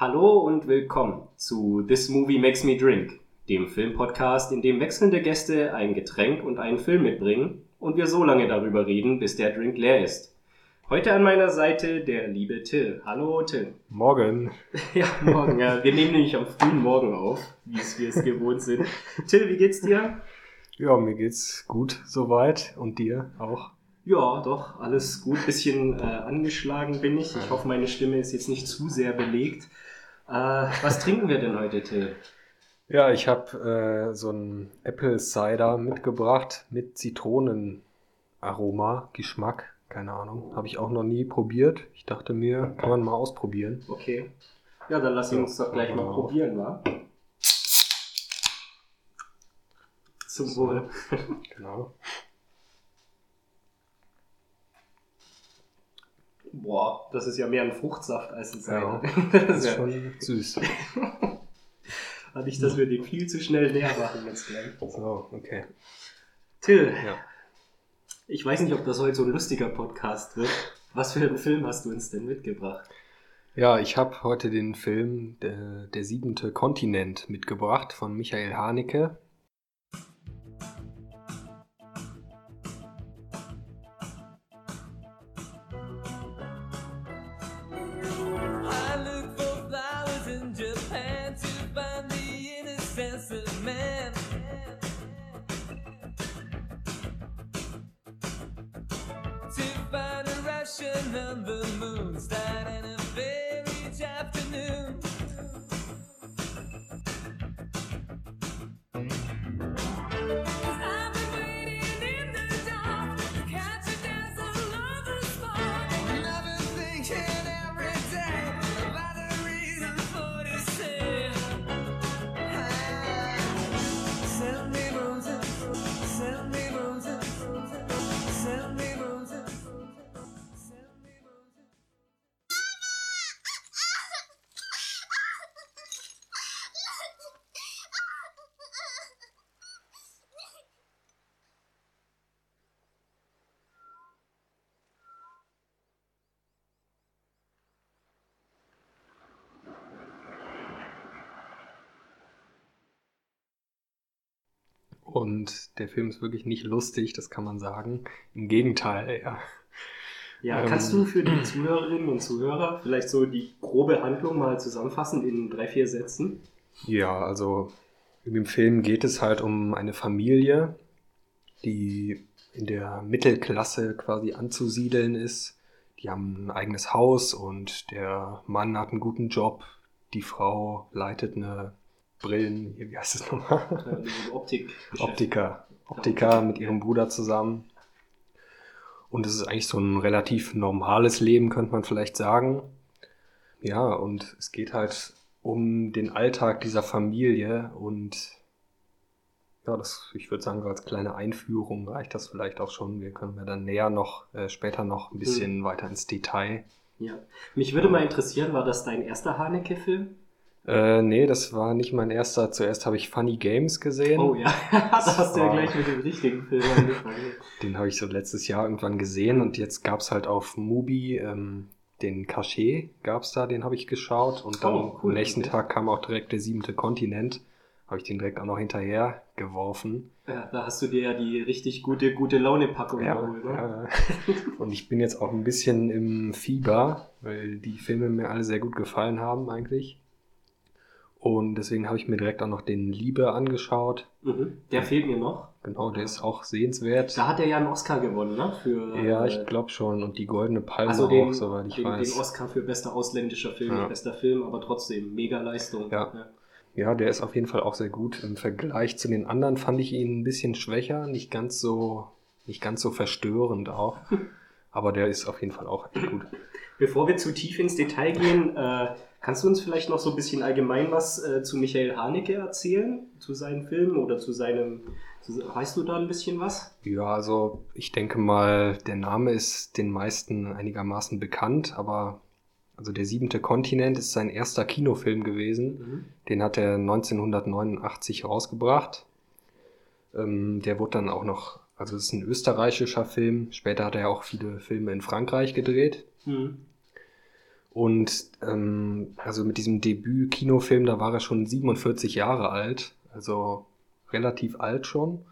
Hallo und willkommen zu This Movie Makes Me Drink, dem Filmpodcast, in dem wechselnde Gäste ein Getränk und einen Film mitbringen und wir so lange darüber reden, bis der Drink leer ist. Heute an meiner Seite der liebe Till. Hallo Till. Morgen. Ja, morgen. Ja. Wir nehmen nämlich am frühen Morgen auf, wie es wir es gewohnt sind. Till, wie geht's dir? Ja, mir geht's gut soweit und dir auch. Ja, doch, alles gut. Bisschen äh, angeschlagen bin ich. Ich hoffe, meine Stimme ist jetzt nicht zu sehr belegt. Äh, was trinken wir denn heute, Till? Ja, ich habe äh, so einen Apple Cider mitgebracht mit Zitronenaroma, Geschmack, keine Ahnung. Habe ich auch noch nie probiert. Ich dachte mir, kann man mal ausprobieren. Okay. Ja, dann lass uns doch gleich mal Genau. probieren, wa? Zum Wohl. Genau. Boah, das ist ja mehr ein Fruchtsaft als ein Ja, Cider. Das Das ist ja, schon süß. nicht, dass wir den viel zu schnell leer machen jetzt gleich. So, okay. Till, Ja. ich weiß nicht, ob das heute so ein lustiger Podcast wird. Was für einen Film hast du uns denn mitgebracht? Ja, ich habe heute den Film der, der siebente Kontinent mitgebracht von Michael Haneke. Bye. Und der Film ist wirklich nicht lustig, das kann man sagen. Im Gegenteil, ja. Ja, Ähm. kannst du für die Zuhörerinnen und Zuhörer vielleicht so die grobe Handlung mal zusammenfassen in drei, vier Sätzen? Ja, also in dem Film geht es halt um eine Familie, die in der Mittelklasse quasi anzusiedeln ist. Die haben ein eigenes Haus und der Mann hat einen guten Job. Die Frau leitet eine Brillen, wie heißt es nochmal? Optik. Optiker. Optiker mit ihrem Bruder zusammen. Und es ist eigentlich so ein relativ normales Leben, könnte man vielleicht sagen. Ja, und es geht halt um den Alltag dieser Familie und ja, das, ich würde sagen, so als kleine Einführung reicht das vielleicht auch schon. Wir können ja dann näher noch, äh, später noch ein bisschen weiter ins Detail. Ja. Mich würde mal interessieren, war das dein erster Haneke-Film? Äh, nee, das war nicht mein erster. Zuerst habe ich Funny Games gesehen. Oh ja, da hast du ja gleich mit dem richtigen Film angefangen. Den habe ich so letztes Jahr irgendwann gesehen und jetzt gab's halt auf Mubi ähm, den Cachet, gab's da, den habe ich geschaut und dann Oh, cool, am nächsten okay. Tag kam auch direkt der siebente Kontinent, habe ich den direkt auch noch hinterher geworfen. Ja, da hast du dir ja die richtig gute, gute Laune-Packung geholt, ne? äh, und ich bin jetzt auch ein bisschen im Fieber, weil die Filme mir alle sehr gut gefallen haben eigentlich. Und deswegen habe ich mir direkt auch noch den Liebe angeschaut. Mhm. Der fehlt mir noch. Genau, der ist auch sehenswert. Da hat er ja einen Oscar gewonnen, ne? Für, ja, äh, ich glaube schon. Und die Goldene Palme also den, auch, soweit ich den, weiß. den Oscar für bester ausländischer Film, Ja. nicht bester Film, aber trotzdem mega Leistung. Ja. Ja, der ist auf jeden Fall auch sehr gut. Im Vergleich zu den anderen fand ich ihn ein bisschen schwächer, nicht ganz so, nicht ganz so verstörend auch. Aber der ist auf jeden Fall auch echt gut. Bevor wir zu tief ins Detail gehen, äh, kannst du uns vielleicht noch so ein bisschen allgemein was äh, zu Michael Haneke erzählen? Zu seinen Filmen oder zu seinem. Zu, weißt du da ein bisschen was? Ja, also ich denke mal, der Name ist den meisten einigermaßen bekannt, aber also der siebente Kontinent ist sein erster Kinofilm gewesen. Mhm. Den hat er 1989 rausgebracht. Ähm, der wurde dann auch noch, also es ist ein österreichischer Film. Später hat er auch viele Filme in Frankreich gedreht. Mhm. Und ähm, also mit diesem Debüt-Kinofilm, da war er schon 47 Jahre alt, also relativ alt schon.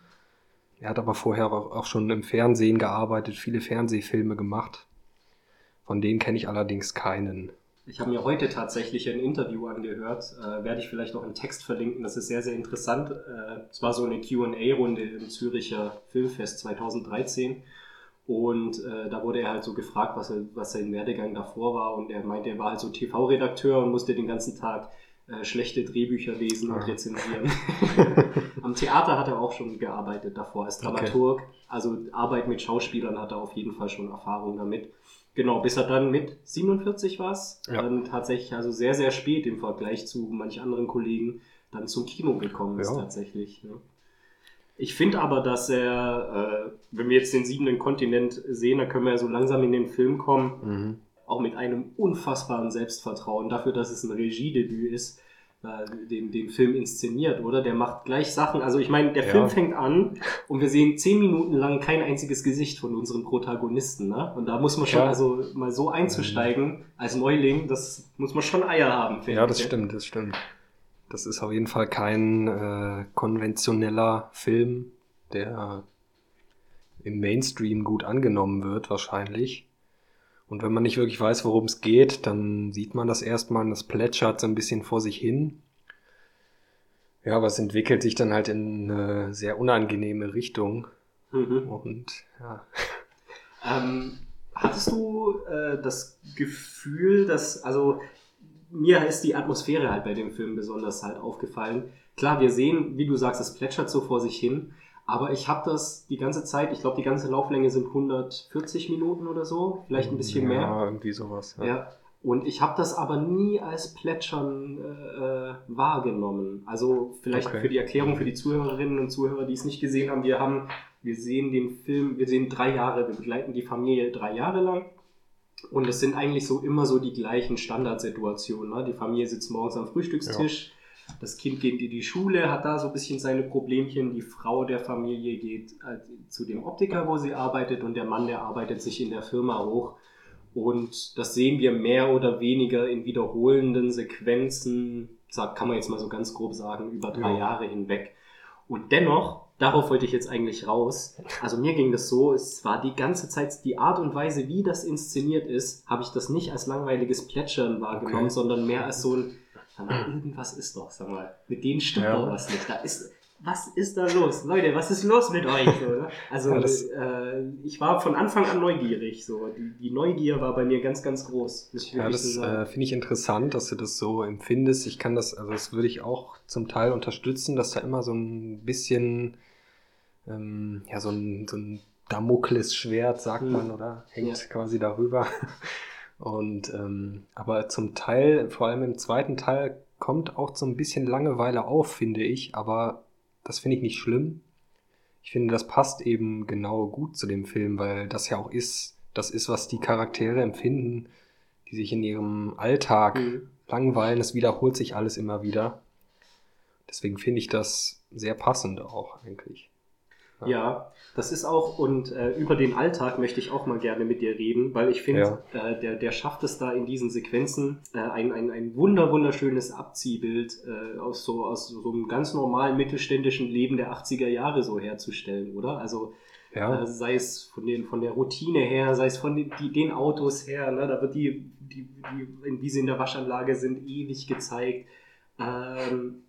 Er hat aber vorher auch auch schon im Fernsehen gearbeitet, viele Fernsehfilme gemacht. Von denen kenne ich allerdings keinen. Ich habe mir heute tatsächlich ein Interview angehört, äh, werde ich vielleicht noch im Text verlinken, das ist sehr, sehr interessant. Äh, es war so eine QA-Runde im Züricher Filmfest 2013 und äh, da wurde er halt so gefragt, was, er, was sein Werdegang davor war und er meinte, er war halt so TV-Redakteur und musste den ganzen Tag äh, schlechte Drehbücher lesen und Ah. rezensieren. Am Theater hat er auch schon gearbeitet davor als Okay. Dramaturg, also Arbeit mit Schauspielern hat er auf jeden Fall schon Erfahrung damit. Genau, bis er dann mit 47 war es, Ja. dann tatsächlich also sehr, sehr spät im Vergleich zu manch anderen Kollegen dann zum Kino gekommen ist Ja. tatsächlich. Ne? Ich finde aber, dass er, äh, wenn wir jetzt den siebenten Kontinent sehen, dann können wir ja so langsam in den Film kommen, Mhm. auch mit einem unfassbaren Selbstvertrauen dafür, dass es ein Regiedebüt ist, äh, den, den Film inszeniert, oder? Der macht gleich Sachen. Also ich meine, der Ja. Film fängt an und wir sehen zehn Minuten lang kein einziges Gesicht von unseren Protagonisten. Ne? Und da muss man schon, Ja. also mal so einzusteigen als Neuling, das muss man schon Eier haben. finde Ja, das ich. stimmt, das stimmt. Das ist auf jeden Fall kein äh, konventioneller Film, der im Mainstream gut angenommen wird, wahrscheinlich. Und wenn man nicht wirklich weiß, worum es geht, dann sieht man das erstmal und das plätschert so ein bisschen vor sich hin. Ja, aber es entwickelt sich dann halt in eine sehr unangenehme Richtung. Mhm. Und ja, Ähm, hattest du äh, das Gefühl, dass, also mir ist die Atmosphäre halt bei dem Film besonders halt aufgefallen. Klar, wir sehen, wie du sagst, es plätschert so vor sich hin, aber ich habe das die ganze Zeit, ich glaube, die ganze Lauflänge sind 140 Minuten oder so, vielleicht ein bisschen mehr. Ja, irgendwie sowas. Ja. Und ich habe das aber nie als Plätschern äh, wahrgenommen. Also vielleicht Okay. für die Erklärung für die Zuhörerinnen und Zuhörer, die es nicht gesehen haben, wir haben, wir sehen den Film, wir sehen drei Jahre, wir begleiten die Familie drei Jahre lang. Und es sind eigentlich so immer so die gleichen Standardsituationen. Ne? Die Familie sitzt morgens am Frühstückstisch, das Kind geht in die Schule, hat da so ein bisschen seine Problemchen. Die Frau der Familie geht äh, zu dem Optiker, wo sie arbeitet, und der Mann, der arbeitet sich in der Firma hoch. Und das sehen wir mehr oder weniger in wiederholenden Sequenzen, kann man jetzt mal so ganz grob sagen, über drei Ja. Jahre hinweg. Und dennoch, darauf wollte ich jetzt eigentlich raus. Also mir ging das so, es war die ganze Zeit die Art und Weise, wie das inszeniert ist, habe ich das nicht als langweiliges Plätschern wahrgenommen, Okay. sondern mehr als so ein, sag mal, irgendwas ist doch, sag mal, mit denen stimmt Ja. was nicht. Da ist, was ist da los? Leute, was ist los mit euch? So, ne? Also äh, ich war von Anfang an neugierig. So. Die, die Neugier war bei mir ganz, ganz groß. Ja, das so äh, finde ich interessant, dass du das so empfindest. Ich kann das, also das würde ich auch zum Teil unterstützen, dass da immer so ein bisschen, ähm, ja, so ein, so ein Damoklesschwert, sagt Hm. man, oder? Hängt Ja. quasi darüber. Und, ähm, aber zum Teil, vor allem im zweiten Teil, kommt auch so ein bisschen Langeweile auf, finde ich. Aber das finde ich nicht schlimm. Ich finde, das passt eben genau gut zu dem Film, weil das ja auch ist, das ist, was die Charaktere empfinden, die sich in ihrem Alltag Mhm. langweilen. Es wiederholt sich alles immer wieder. Deswegen finde ich das sehr passend auch eigentlich. Ja, das ist auch, und äh, über den Alltag möchte ich auch mal gerne mit dir reden, weil ich finde, äh, der, der schafft es da in diesen Sequenzen, äh, ein, ein, ein wunder, wunderschönes Abziehbild äh, aus, so, aus so einem ganz normalen mittelständischen Leben der 80er Jahre so herzustellen, oder? Also Ja, Äh, sei es von, den, von der Routine her, sei es von den, die, den Autos her, ne? da wird die, die, die, wie sie in der Waschanlage sind, ewig gezeigt. Ähm,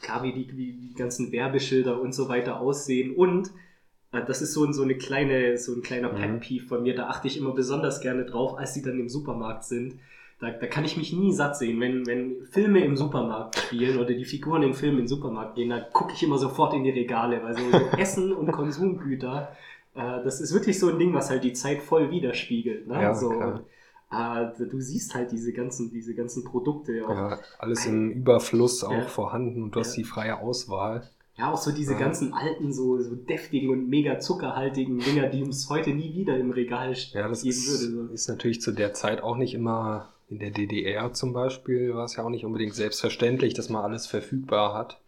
klar, wie die, wie die ganzen Werbeschilder und so weiter aussehen. Und äh, das ist so, ein- so eine kleine, so ein kleiner Mhm. Pet Peeve von mir, da achte ich immer besonders gerne drauf, als sie dann im Supermarkt sind. Da, da kann ich mich nie satt sehen. Wenn, wenn Filme im Supermarkt spielen oder die Figuren in Filmen im Supermarkt gehen, da gucke ich immer sofort in die Regale, weil so, so Essen und Konsumgüter, äh, das ist wirklich so ein Ding, was halt die Zeit voll widerspiegelt. Ne? Ja, so, klar. Äh, du siehst halt diese ganzen, diese ganzen Produkte. Auch, ja. ja, alles im Überfluss auch Ja. vorhanden und du hast Ja. die freie Auswahl. auch so diese Ja. ganzen alten, so, so deftigen und mega zuckerhaltigen Dinger, die es heute nie wieder im Regal Ja, das geben ist, würde. So. ist natürlich zu der Zeit auch nicht immer, in der DDR zum Beispiel, war es ja auch nicht unbedingt selbstverständlich, dass man alles verfügbar hat.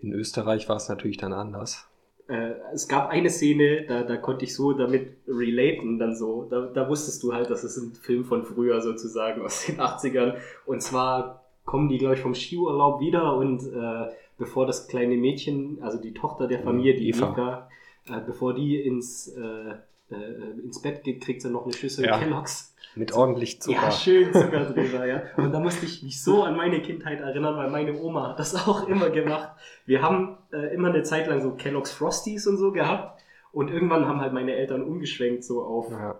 In Österreich war es natürlich dann anders. Äh, es gab eine Szene, da, da konnte ich so damit relaten, dann so. Da, da wusstest du halt, das ist ein Film von früher sozusagen aus den 80ern. Und zwar kommen die, glaube ich, vom Skiurlaub wieder und äh, bevor das kleine Mädchen, also die Tochter der Familie, die Eva. Eva, äh, bevor die ins, äh, äh, ins Bett geht, kriegt sie noch eine Schüssel Ja. Kelloggs. Mit ordentlich Zucker. Ja, schön Zucker drüber, ja. Und da musste ich mich so an meine Kindheit erinnern, weil meine Oma hat das auch immer gemacht. Wir haben äh, immer eine Zeit lang so Kellogg's Frosties und so gehabt. Und irgendwann haben halt meine Eltern umgeschwenkt so auf, Ja.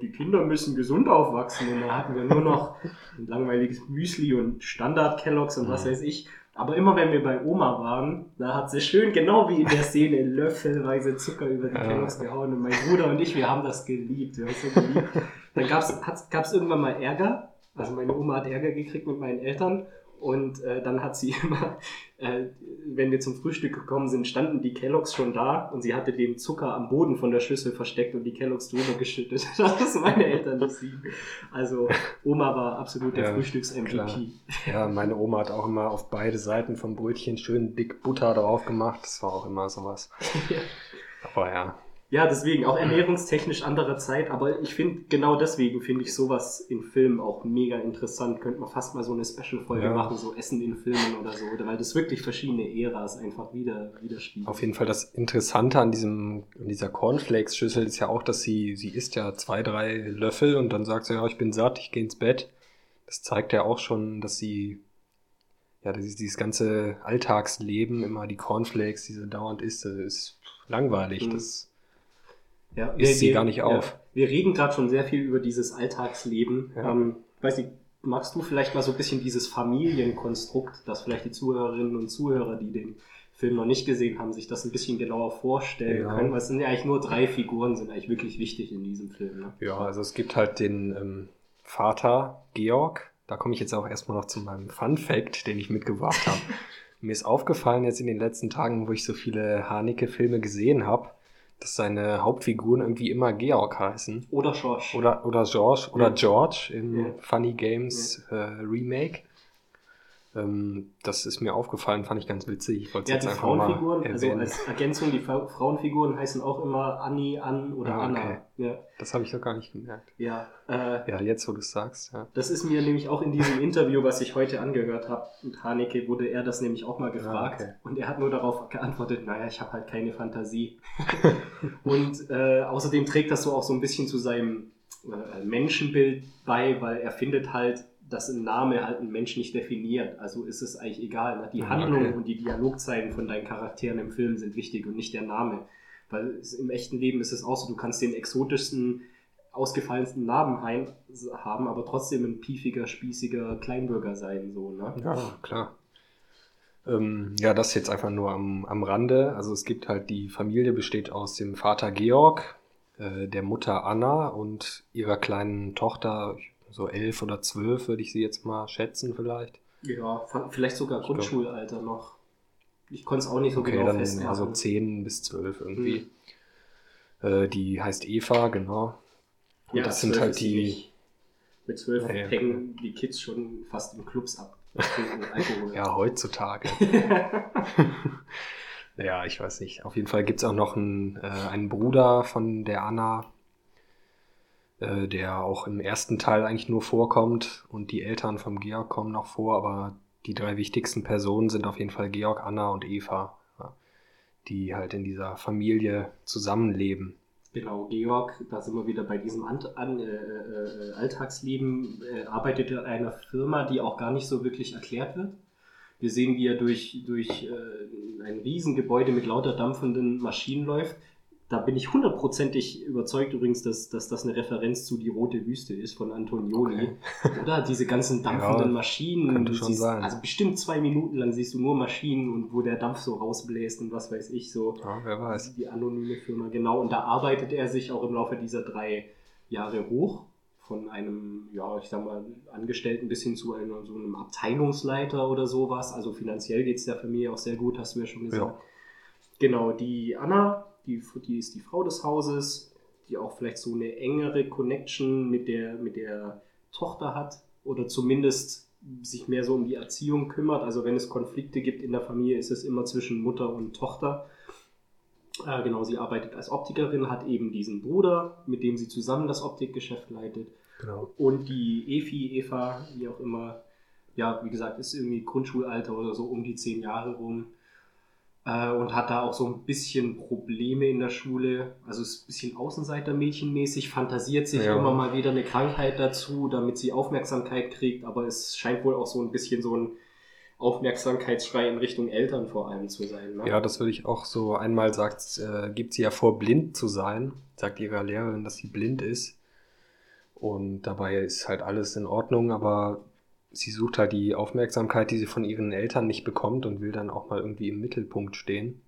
die Kinder müssen gesund aufwachsen. Und da hatten wir nur noch ein langweiliges Müsli und Standard Kellogg's und was Mhm. weiß ich. Aber immer wenn wir bei Oma waren, da hat sie schön, genau wie in der Szene, löffelweise Zucker über die Ja. Kellogg's gehauen. Und mein Bruder und ich, wir haben das geliebt. Wir haben es so geliebt. Dann gab es irgendwann mal Ärger. Also meine Oma hat Ärger gekriegt mit meinen Eltern. Und äh, dann hat sie immer, äh, wenn wir zum Frühstück gekommen sind, standen die Kelloggs schon da und sie hatte den Zucker am Boden von der Schüssel versteckt und die Kelloggs drüber geschüttet. Das meine Eltern nicht lieben. Also Oma war absolut der Ja, Frühstücks-MVP. Ja, meine Oma hat auch immer auf beide Seiten vom Brötchen schön dick Butter drauf gemacht. Das war auch immer sowas. Ja. Aber ja, Ja, deswegen, auch ernährungstechnisch andere Zeit, aber ich finde, genau deswegen finde ich sowas in Filmen auch mega interessant. Könnte man fast mal so eine Special-Folge Ja. machen, so Essen in Filmen oder so, weil das wirklich verschiedene Äras einfach wieder, widerspiegelt. auf jeden Fall das Interessante an diesem, an dieser Cornflakes-Schüssel ist ja auch, dass sie, sie isst ja zwei, drei Löffel und dann sagt sie, ja, ich bin satt, ich gehe ins Bett. Das zeigt ja auch schon, dass sie, ja, dieses, dieses ganze Alltagsleben, immer die Cornflakes, diese dauernd isst, das ist langweilig. Mhm. Das, Ja, isst sie gar nicht auf. wir reden gerade schon sehr viel über dieses Alltagsleben. Ja. Ähm, weiß nicht, magst du vielleicht mal so ein bisschen dieses Familienkonstrukt, dass vielleicht die Zuhörerinnen und Zuhörer, die den Film noch nicht gesehen haben, sich das ein bisschen genauer vorstellen Ja. können? Weil es sind ja eigentlich nur drei Figuren, sind eigentlich wirklich wichtig in diesem Film. Ne? Ja, also es gibt halt den ähm, Vater Georg. Da komme ich jetzt auch erstmal noch zu meinem Fun Fact, den ich mitgebracht habe. Mir ist aufgefallen jetzt in den letzten Tagen, wo ich so viele Haneke-Filme gesehen habe, dass seine Hauptfiguren irgendwie immer Georg heißen. Oder Schorsch. Oder, oder George oder Ja. George im Ja. Funny Games äh, Remake. Ähm, das ist mir aufgefallen, fand ich ganz witzig. Ich wollte Ja, die jetzt mal Frauenfiguren, also als Ergänzung, die Fra- Frauenfiguren heißen auch immer Anni, Ann oder Ah, Anna. okay. Ja, das habe ich doch gar nicht gemerkt. ja. Äh, Ja, jetzt, wo du es sagst. Ja. Das ist mir nämlich auch in diesem Interview, was ich heute angehört habe, mit Haneke, wurde er das nämlich auch mal gefragt. Ah, okay. Und er hat nur darauf geantwortet, naja, ich habe halt keine Fantasie. und äh, außerdem trägt das so auch so ein bisschen zu seinem äh, Menschenbild bei, weil er findet halt, dass ein Name halt einen Menschen nicht definiert. Also ist es eigentlich egal. Ne? Die Ah, Handlung okay. und die Dialogzeiten von deinen Charakteren im Film sind wichtig und nicht der Name. Weil es, im echten Leben ist es auch so, du kannst den exotischsten ausgefallensten Namen heim, haben, aber trotzdem ein piefiger, spießiger Kleinbürger sein, so, ne? Ja, klar. Ähm, ja, das jetzt einfach nur am, am Rande. Also es gibt halt, die Familie besteht aus dem Vater Georg, äh, der Mutter Anna und ihrer kleinen Tochter, so elf oder zwölf würde ich sie jetzt mal schätzen vielleicht. Ja, vielleicht sogar Grundschulalter noch. Ich konnte es auch nicht so Okay, genau dann festmachen. also zehn bis zwölf irgendwie. Äh, die heißt Eva, genau. Und ja, das sind halt die. Mit zwölf Ja, hängen die Kids schon fast in Clubs ab. Ja, heutzutage. Ja, ich weiß nicht. Auf jeden Fall gibt's auch noch einen, äh, einen Bruder von der Anna, äh, der auch im ersten Teil eigentlich nur vorkommt und die Eltern vom Georg kommen noch vor, aber die drei wichtigsten Personen sind auf jeden Fall Georg, Anna und Eva, die halt in dieser Familie zusammenleben. Genau, Georg, da sind wir wieder bei diesem Ant an, äh, äh, Alltagsleben, äh, arbeitet in einer Firma, die auch gar nicht so wirklich erklärt wird. Wir sehen, wie er durch, durch äh, ein Riesengebäude mit lauter dampfenden Maschinen läuft. Da bin ich hundertprozentig überzeugt übrigens, dass, dass das eine Referenz zu Die Rote Wüste ist von Antonioni. Oder diese ganzen dampfenden Ja, Maschinen. könnte schon siehst, sein. Also bestimmt zwei Minuten lang siehst du nur Maschinen und wo der Dampf so rausbläst und was weiß ich so. Ja, wer weiß. Die anonyme Firma, genau. Und da arbeitet er sich auch im Laufe dieser drei Jahre hoch. Von einem, ja, ich sag mal, Angestellten bis hin zu einem, so einem Abteilungsleiter oder sowas. Also finanziell geht es der Familie auch sehr gut, hast du ja schon gesagt. Ja. Genau, die Anna, die, die ist die Frau des Hauses, die auch vielleicht so eine engere Connection mit der, mit der Tochter hat oder zumindest sich mehr so um die Erziehung kümmert. Also wenn es Konflikte gibt in der Familie, ist es immer zwischen Mutter und Tochter. Äh, genau, sie arbeitet als Optikerin, hat eben diesen Bruder, mit dem sie zusammen das Optikgeschäft leitet. Genau. Und die Efi, Eva, wie auch immer, ja, wie gesagt, ist irgendwie Grundschulalter oder so um die zehn Jahre rum. Äh, und hat da auch so ein bisschen Probleme in der Schule. Also ist ein bisschen Außenseitermädchenmäßig, fantasiert sich Ja. immer mal wieder eine Krankheit dazu, damit sie Aufmerksamkeit kriegt. Aber es scheint wohl auch so ein bisschen so ein Aufmerksamkeitsschrei in Richtung Eltern vor allem zu sein. Ne? Ja, das würde ich auch so. Einmal sagt, äh, gibt sie ja vor, blind zu sein. Sagt ihrer Lehrerin, dass sie blind ist. Und dabei ist halt alles in Ordnung, aber sie sucht halt die Aufmerksamkeit, die sie von ihren Eltern nicht bekommt und will dann auch mal irgendwie im Mittelpunkt stehen.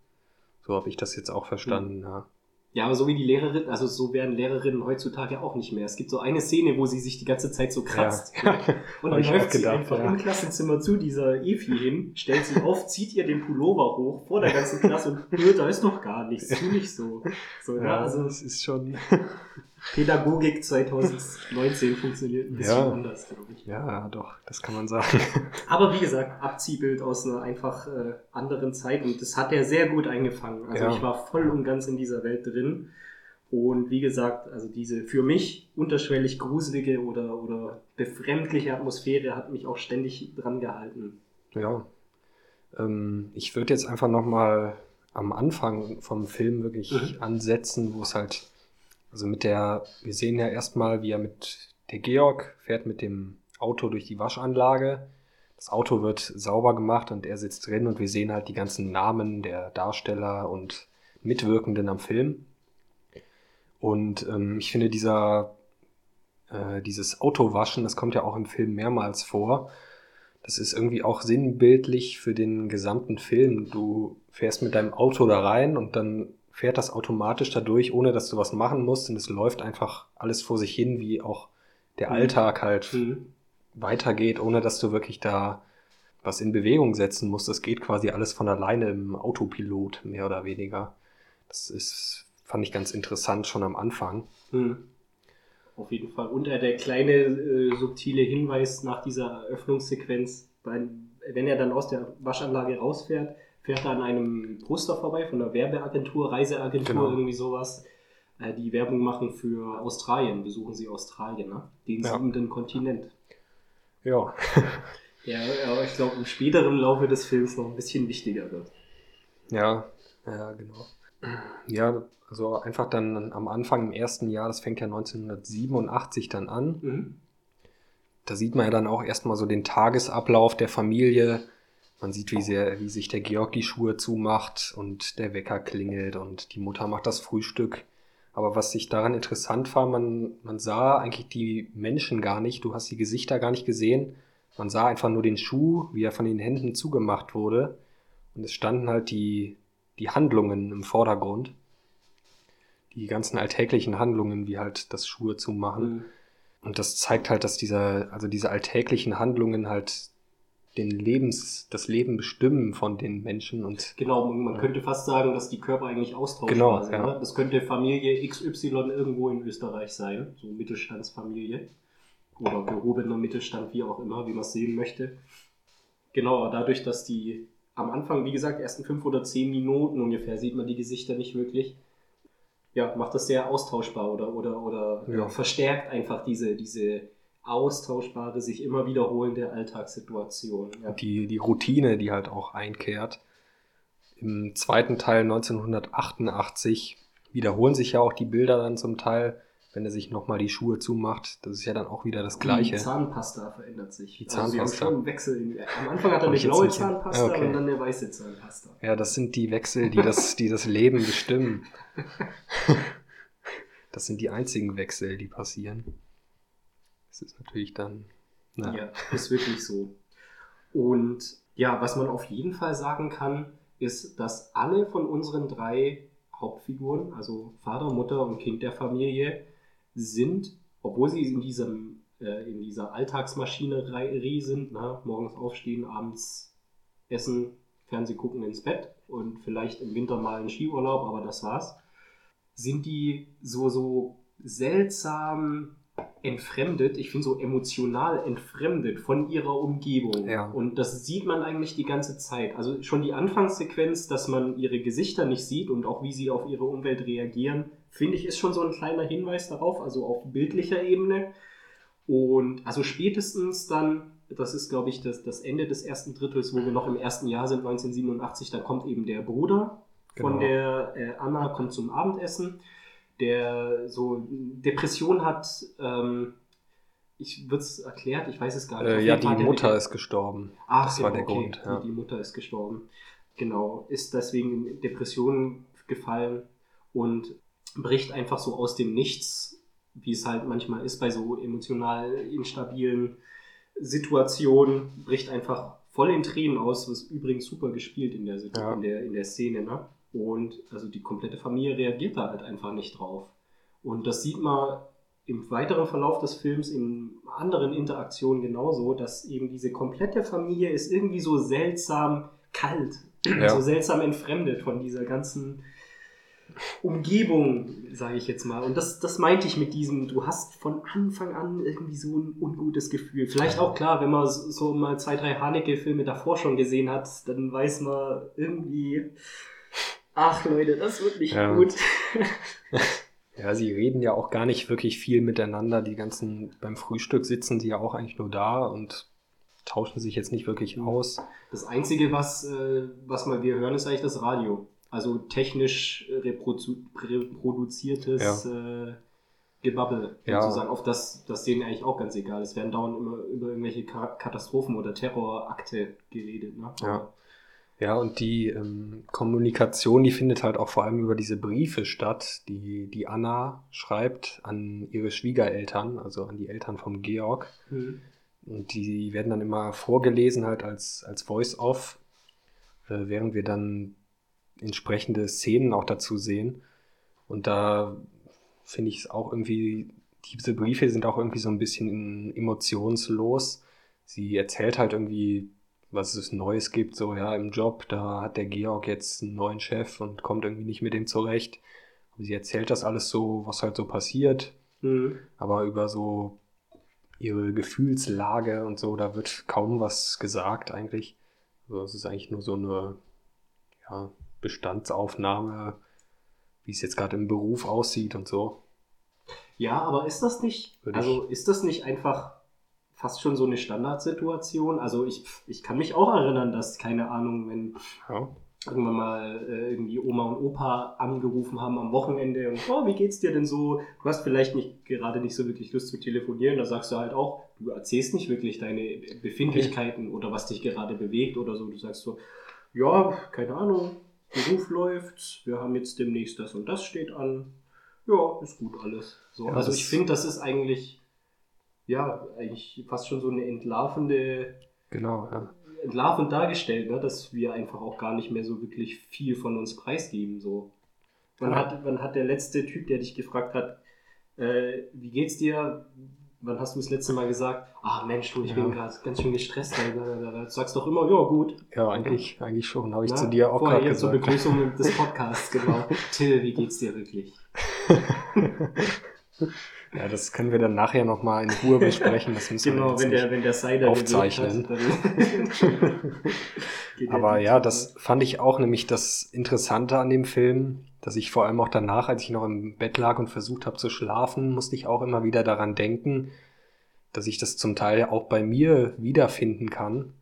So habe ich das jetzt auch verstanden, ja. Ja, aber so wie die Lehrerin, also so werden Lehrerinnen heutzutage auch nicht mehr. Es gibt so eine Szene, wo sie sich die ganze Zeit so kratzt. Ja. Und dann läuft sie einfach ja. im Klassenzimmer zu dieser Efi hin, stellt sie auf, zieht ihr den Pullover hoch vor der ganzen Klasse und "Nö, da ist noch gar nichts, tu nicht so. so ja, Ja, also das ist schon. Pädagogik 2019 funktioniert ein bisschen Ja. anders, glaube ich. Ja, doch, das kann man sagen. Aber wie gesagt, Abziehbild aus einer einfach äh, anderen Zeit und das hat er sehr gut eingefangen. Also Ja. ich war voll und ganz in dieser Welt drin. Und wie gesagt, also diese für mich unterschwellig gruselige oder, oder befremdliche Atmosphäre hat mich auch ständig dran gehalten. Ja. Ähm, ich würde jetzt einfach nochmal am Anfang vom Film wirklich Mhm. ansetzen, wo es halt, also mit der, wir sehen ja erstmal, wie er mit, der Georg fährt mit dem Auto durch die Waschanlage. Das Auto wird sauber gemacht und er sitzt drin und wir sehen halt die ganzen Namen der Darsteller und Mitwirkenden am Film. Und ähm, ich finde dieser, äh, dieses Autowaschen, das kommt ja auch im Film mehrmals vor. Das ist irgendwie auch sinnbildlich für den gesamten Film. Du fährst mit deinem Auto da rein und dann fährt das automatisch dadurch, ohne dass du was machen musst. Und es läuft einfach alles vor sich hin, wie auch der Mhm. Alltag halt Mhm. weitergeht, ohne dass du wirklich da was in Bewegung setzen musst. Das geht quasi alles von alleine im Autopilot, mehr oder weniger. Das ist, fand ich ganz interessant schon am Anfang. Mhm. Auf jeden Fall. Und äh, der kleine äh, subtile Hinweis nach dieser Eröffnungssequenz, wenn er dann aus der Waschanlage rausfährt, fährt er an einem Poster vorbei von einer Werbeagentur, Reiseagentur, Genau. irgendwie sowas, äh, die Werbung machen für Australien. Besuchen sie Australien, ne? den Ja. siebenten Kontinent. Ja, Der, äh, ich glaube, im späteren Laufe des Films noch ein bisschen wichtiger wird. Ja, ja, genau. Ja, also einfach dann am Anfang im ersten Jahr, das fängt ja 1987 dann an. Mhm. Da sieht man ja dann auch erstmal so den Tagesablauf der Familie. Man sieht, wie, sehr, wie sich der Georg die Schuhe zumacht und der Wecker klingelt und die Mutter macht das Frühstück. Aber was ich daran interessant war, man, man sah eigentlich die Menschen gar nicht, du hast die Gesichter gar nicht gesehen. Man sah einfach nur den Schuh, wie er von den Händen zugemacht wurde. Und es standen halt die, die Handlungen im Vordergrund. Die ganzen alltäglichen Handlungen, wie halt das Schuhe zumachen. Mhm. Und das zeigt halt, dass diese, also diese alltäglichen Handlungen halt den Lebens, das Leben bestimmen von den Menschen und Genau, man, Ja. könnte fast sagen, dass die Körper eigentlich austauschbar Genau, sind. ja. Ne? Das könnte Familie XY irgendwo in Österreich sein, so Mittelstandsfamilie oder gehobener Mittelstand, wie auch immer, wie man es sehen möchte. Genau, dadurch, dass die am Anfang, wie gesagt, ersten fünf oder zehn Minuten ungefähr sieht man die Gesichter nicht wirklich. Ja, macht das sehr austauschbar oder, oder, oder Ja. verstärkt einfach diese, diese austauschbare, sich immer wiederholende Alltagssituation. Ja. die, die Routine, die halt auch einkehrt. Im zweiten Teil 1988 wiederholen sich ja auch die Bilder dann zum Teil, wenn er sich nochmal die Schuhe zumacht. Das ist ja dann auch wieder das Gleiche. Die Zahnpasta verändert sich. Die Also Zahnpasta. schon einen Wechsel. Am Anfang hat er eine blaue Zahnpasta Okay. und dann eine weiße Zahnpasta. Ja, das sind die Wechsel, die das, die das Leben bestimmen. Das sind die einzigen Wechsel, die passieren. Ist natürlich dann. Na, Ja, ist wirklich so. Und ja, was man auf jeden Fall sagen kann, ist, dass alle von unseren drei Hauptfiguren, also Vater, Mutter und Kind der Familie, sind, obwohl sie in diesem äh, in dieser Alltagsmaschinerie sind, ne? morgens aufstehen, abends essen, Fernseh gucken, ins Bett und vielleicht im Winter mal einen Skiurlaub, aber das war's, sind die so, so seltsam entfremdet, ich finde so emotional entfremdet von ihrer Umgebung. Ja. Und das sieht man eigentlich die ganze Zeit. Also schon die Anfangssequenz, dass man ihre Gesichter nicht sieht und auch wie sie auf ihre Umwelt reagieren, finde ich, ist schon so ein kleiner Hinweis darauf, also auf bildlicher Ebene. Und also spätestens dann, das ist glaube ich das, das Ende des ersten Drittels, wo wir noch im ersten Jahr sind, 1987, da kommt eben der Bruder von Genau. der äh, Anna, kommt zum Abendessen, der so Depression hat. Ähm, ich wird es erklärt, ich weiß es gar nicht. Äh, ja, die er Mutter ist gestorben. Ach, das war der okay. Grund, ja. Die, die Mutter ist gestorben. Genau, ist deswegen in Depressionen gefallen und bricht einfach so aus dem Nichts, wie es halt manchmal ist bei so emotional instabilen Situationen, bricht einfach voll in Tränen aus, was übrigens super gespielt in der, Situ- Ja. in der, in der Szene, ne? Und also die komplette Familie reagiert da halt einfach nicht drauf. Und das sieht man im weiteren Verlauf des Films in anderen Interaktionen genauso, dass eben diese komplette Familie ist irgendwie so seltsam kalt, Ja. so seltsam entfremdet von dieser ganzen Umgebung, sage ich jetzt mal. Und das, das meinte ich mit diesem, du hast von Anfang an irgendwie so ein ungutes Gefühl. Vielleicht auch klar, wenn man so so mal zwei, drei Haneke-Filme davor schon gesehen hat, dann weiß man irgendwie, ach Leute, das wird nicht Ja. gut. Ja, sie reden ja auch gar nicht wirklich viel miteinander. Die ganzen, beim Frühstück sitzen sie ja auch eigentlich nur da und tauschen sich jetzt nicht wirklich aus. Das Einzige, was, äh, was mal wir hören, ist eigentlich das Radio. Also technisch reprodu reproduziertes äh, Gebabbel, Ja. sozusagen. Auf das, das denen eigentlich auch ganz egal. Es werden dauernd immer über irgendwelche Ka Katastrophen oder Terrorakte geredet. Ne? Ja. Ja, und die ähm, Kommunikation, die findet halt auch vor allem über diese Briefe statt, die, die Anna schreibt an ihre Schwiegereltern, also an die Eltern vom Georg. Mhm. Und die werden dann immer vorgelesen halt als, als Voice-Off, äh, während wir dann entsprechende Szenen auch dazu sehen. Und da finde ich es auch irgendwie, diese Briefe sind auch irgendwie so ein bisschen emotionslos. Sie erzählt halt irgendwie, was es Neues gibt, so ja, im Job, da hat der Georg jetzt einen neuen Chef und kommt irgendwie nicht mit dem zurecht. Aber sie erzählt das alles so, was halt so passiert Mhm. aber über so ihre Gefühlslage und so, da wird kaum was gesagt eigentlich. Also es ist eigentlich nur so eine ja, Bestandsaufnahme, wie es jetzt gerade im Beruf aussieht und so. Ja, aber ist das nicht, also ist das nicht einfach fast schon so eine Standardsituation? Also ich, ich kann mich auch erinnern, dass, keine Ahnung, wenn Ja, irgendwann mal äh, irgendwie Oma und Opa angerufen haben am Wochenende und oh, wie geht's dir denn so? Du hast vielleicht nicht gerade nicht so wirklich Lust zu telefonieren, da sagst du halt auch, du erzählst nicht wirklich deine Befindlichkeiten oder was dich gerade bewegt oder so. Du sagst so, ja, keine Ahnung, Beruf läuft, wir haben jetzt demnächst das und das steht an. Ja, ist gut alles. So, Ja, also ich finde, das ist eigentlich ja, eigentlich fast schon so eine entlarvende genau, ja. entlarvend dargestellt, ne? dass wir einfach auch gar nicht mehr so wirklich viel von uns preisgeben. So. Wann, Ja. hat, wann hat der letzte Typ, der dich gefragt hat, äh, wie geht's dir? Wann hast du das letzte Mal gesagt, ah Mensch, du, ich Ja. bin gerade ganz schön gestresst. Du sagst doch immer, ja gut. Ja, eigentlich, eigentlich schon, habe ich Na, zu dir auch gerade jetzt zur gesagt. Begrüßung des Podcasts, genau. Till, wie geht's dir wirklich? Ja, das können wir dann nachher nochmal in Ruhe besprechen. Das müssen wir Genau, jetzt wenn der, wenn der Cider aufzeichnen. hat, Aber ja, das fand ich auch nämlich das Interessante an dem Film, dass ich vor allem auch danach, als ich noch im Bett lag und versucht habe zu schlafen, musste ich auch immer wieder daran denken, dass ich das zum Teil auch bei mir wiederfinden kann,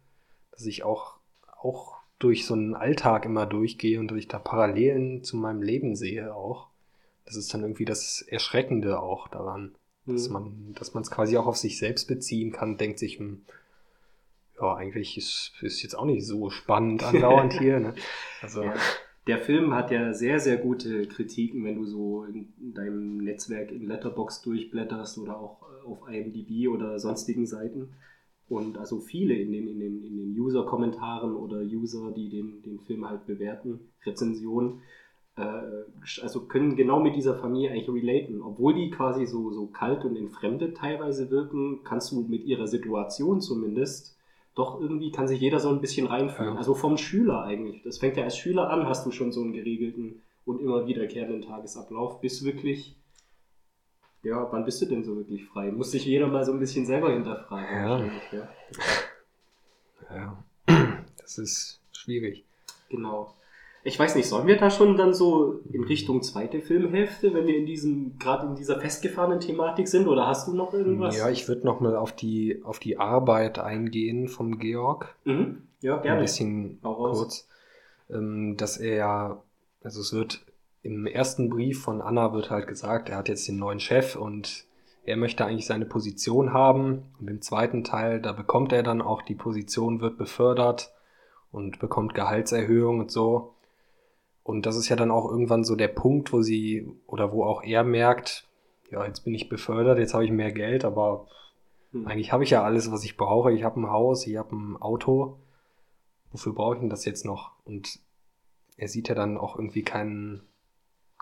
dass ich auch, auch durch so einen Alltag immer durchgehe und durch da Parallelen zu meinem Leben sehe auch. Das ist dann irgendwie das Erschreckende auch daran, dass Mhm. man, dass man es quasi auch auf sich selbst beziehen kann, denkt sich, hm, ja, eigentlich ist, ist jetzt auch nicht so spannend andauernd hier. Ne? Also, Ja. Der Film hat ja sehr, sehr gute Kritiken, wenn du so in, in deinem Netzwerk in Letterbox durchblätterst oder auch äh, auf IMDb oder sonstigen Seiten. Und also viele in den, in den, in den User-Kommentaren oder User, die den, den Film halt bewerten, Rezensionen, also können genau mit dieser Familie eigentlich relaten. Obwohl die quasi so, so kalt und entfremdet teilweise wirken, kannst du mit ihrer Situation zumindest doch irgendwie kann sich jeder so ein bisschen reinfühlen. Ja. Also vom Schüler eigentlich. Das fängt ja als Schüler an, hast du schon so einen geregelten und immer wiederkehrenden Tagesablauf, bis wirklich Ja, wann bist du denn so wirklich frei? Muss sich jeder mal so ein bisschen selber hinterfragen. Ja. ja. Ja, das ist schwierig. Genau. Ich weiß nicht, sollen wir da schon dann so in Richtung zweite Filmhälfte, wenn wir in diesem, gerade in dieser festgefahrenen Thematik sind, oder hast du noch irgendwas? Ja, ich würde noch mal auf die, auf die Arbeit eingehen vom Georg. Mhm. Ja, Ein gerne. bisschen Hau raus. kurz. Ähm, dass er ja, also es wird im ersten Brief von Anna wird halt gesagt, er hat jetzt den neuen Chef und er möchte eigentlich seine Position haben. Und im zweiten Teil, da bekommt er dann auch die Position, wird befördert und bekommt Gehaltserhöhung und so. Und das ist ja dann auch irgendwann so der Punkt, wo sie oder wo auch er merkt, ja, jetzt bin ich befördert, jetzt habe ich mehr Geld, aber Hm. eigentlich habe ich ja alles, was ich brauche. Ich habe ein Haus, ich habe ein Auto. Wofür brauche ich denn das jetzt noch? Und er sieht ja dann auch irgendwie keinen,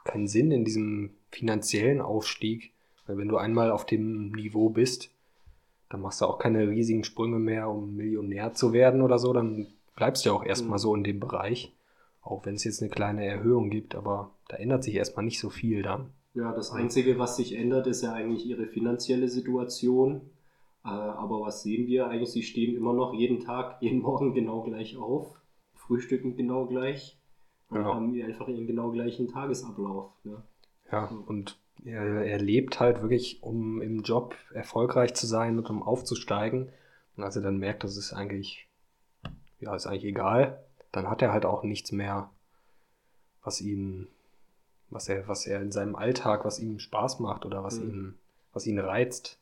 keinen Sinn in diesem finanziellen Aufstieg. Weil wenn du einmal auf dem Niveau bist, dann machst du auch keine riesigen Sprünge mehr, um Millionär zu werden oder so. Dann bleibst du ja auch erstmal Mhm. so in dem Bereich. Auch wenn es jetzt eine kleine Erhöhung gibt, aber da ändert sich erstmal nicht so viel dann. Ja, das Einzige, was sich ändert, ist ja eigentlich ihre finanzielle Situation. Äh, aber was sehen wir eigentlich? Sie stehen immer noch jeden Tag, jeden Morgen genau gleich auf, frühstücken genau gleich und Ja. haben einfach ihren genau gleichen Tagesablauf. Ne? Ja, und er, er lebt halt wirklich, um im Job erfolgreich zu sein und um aufzusteigen. Und als er dann merkt, das ist eigentlich, ja, ist eigentlich egal, dann hat er halt auch nichts mehr, was ihn, was er, was er in seinem Alltag, was ihm Spaß macht oder was Mhm. ihm, was ihn reizt.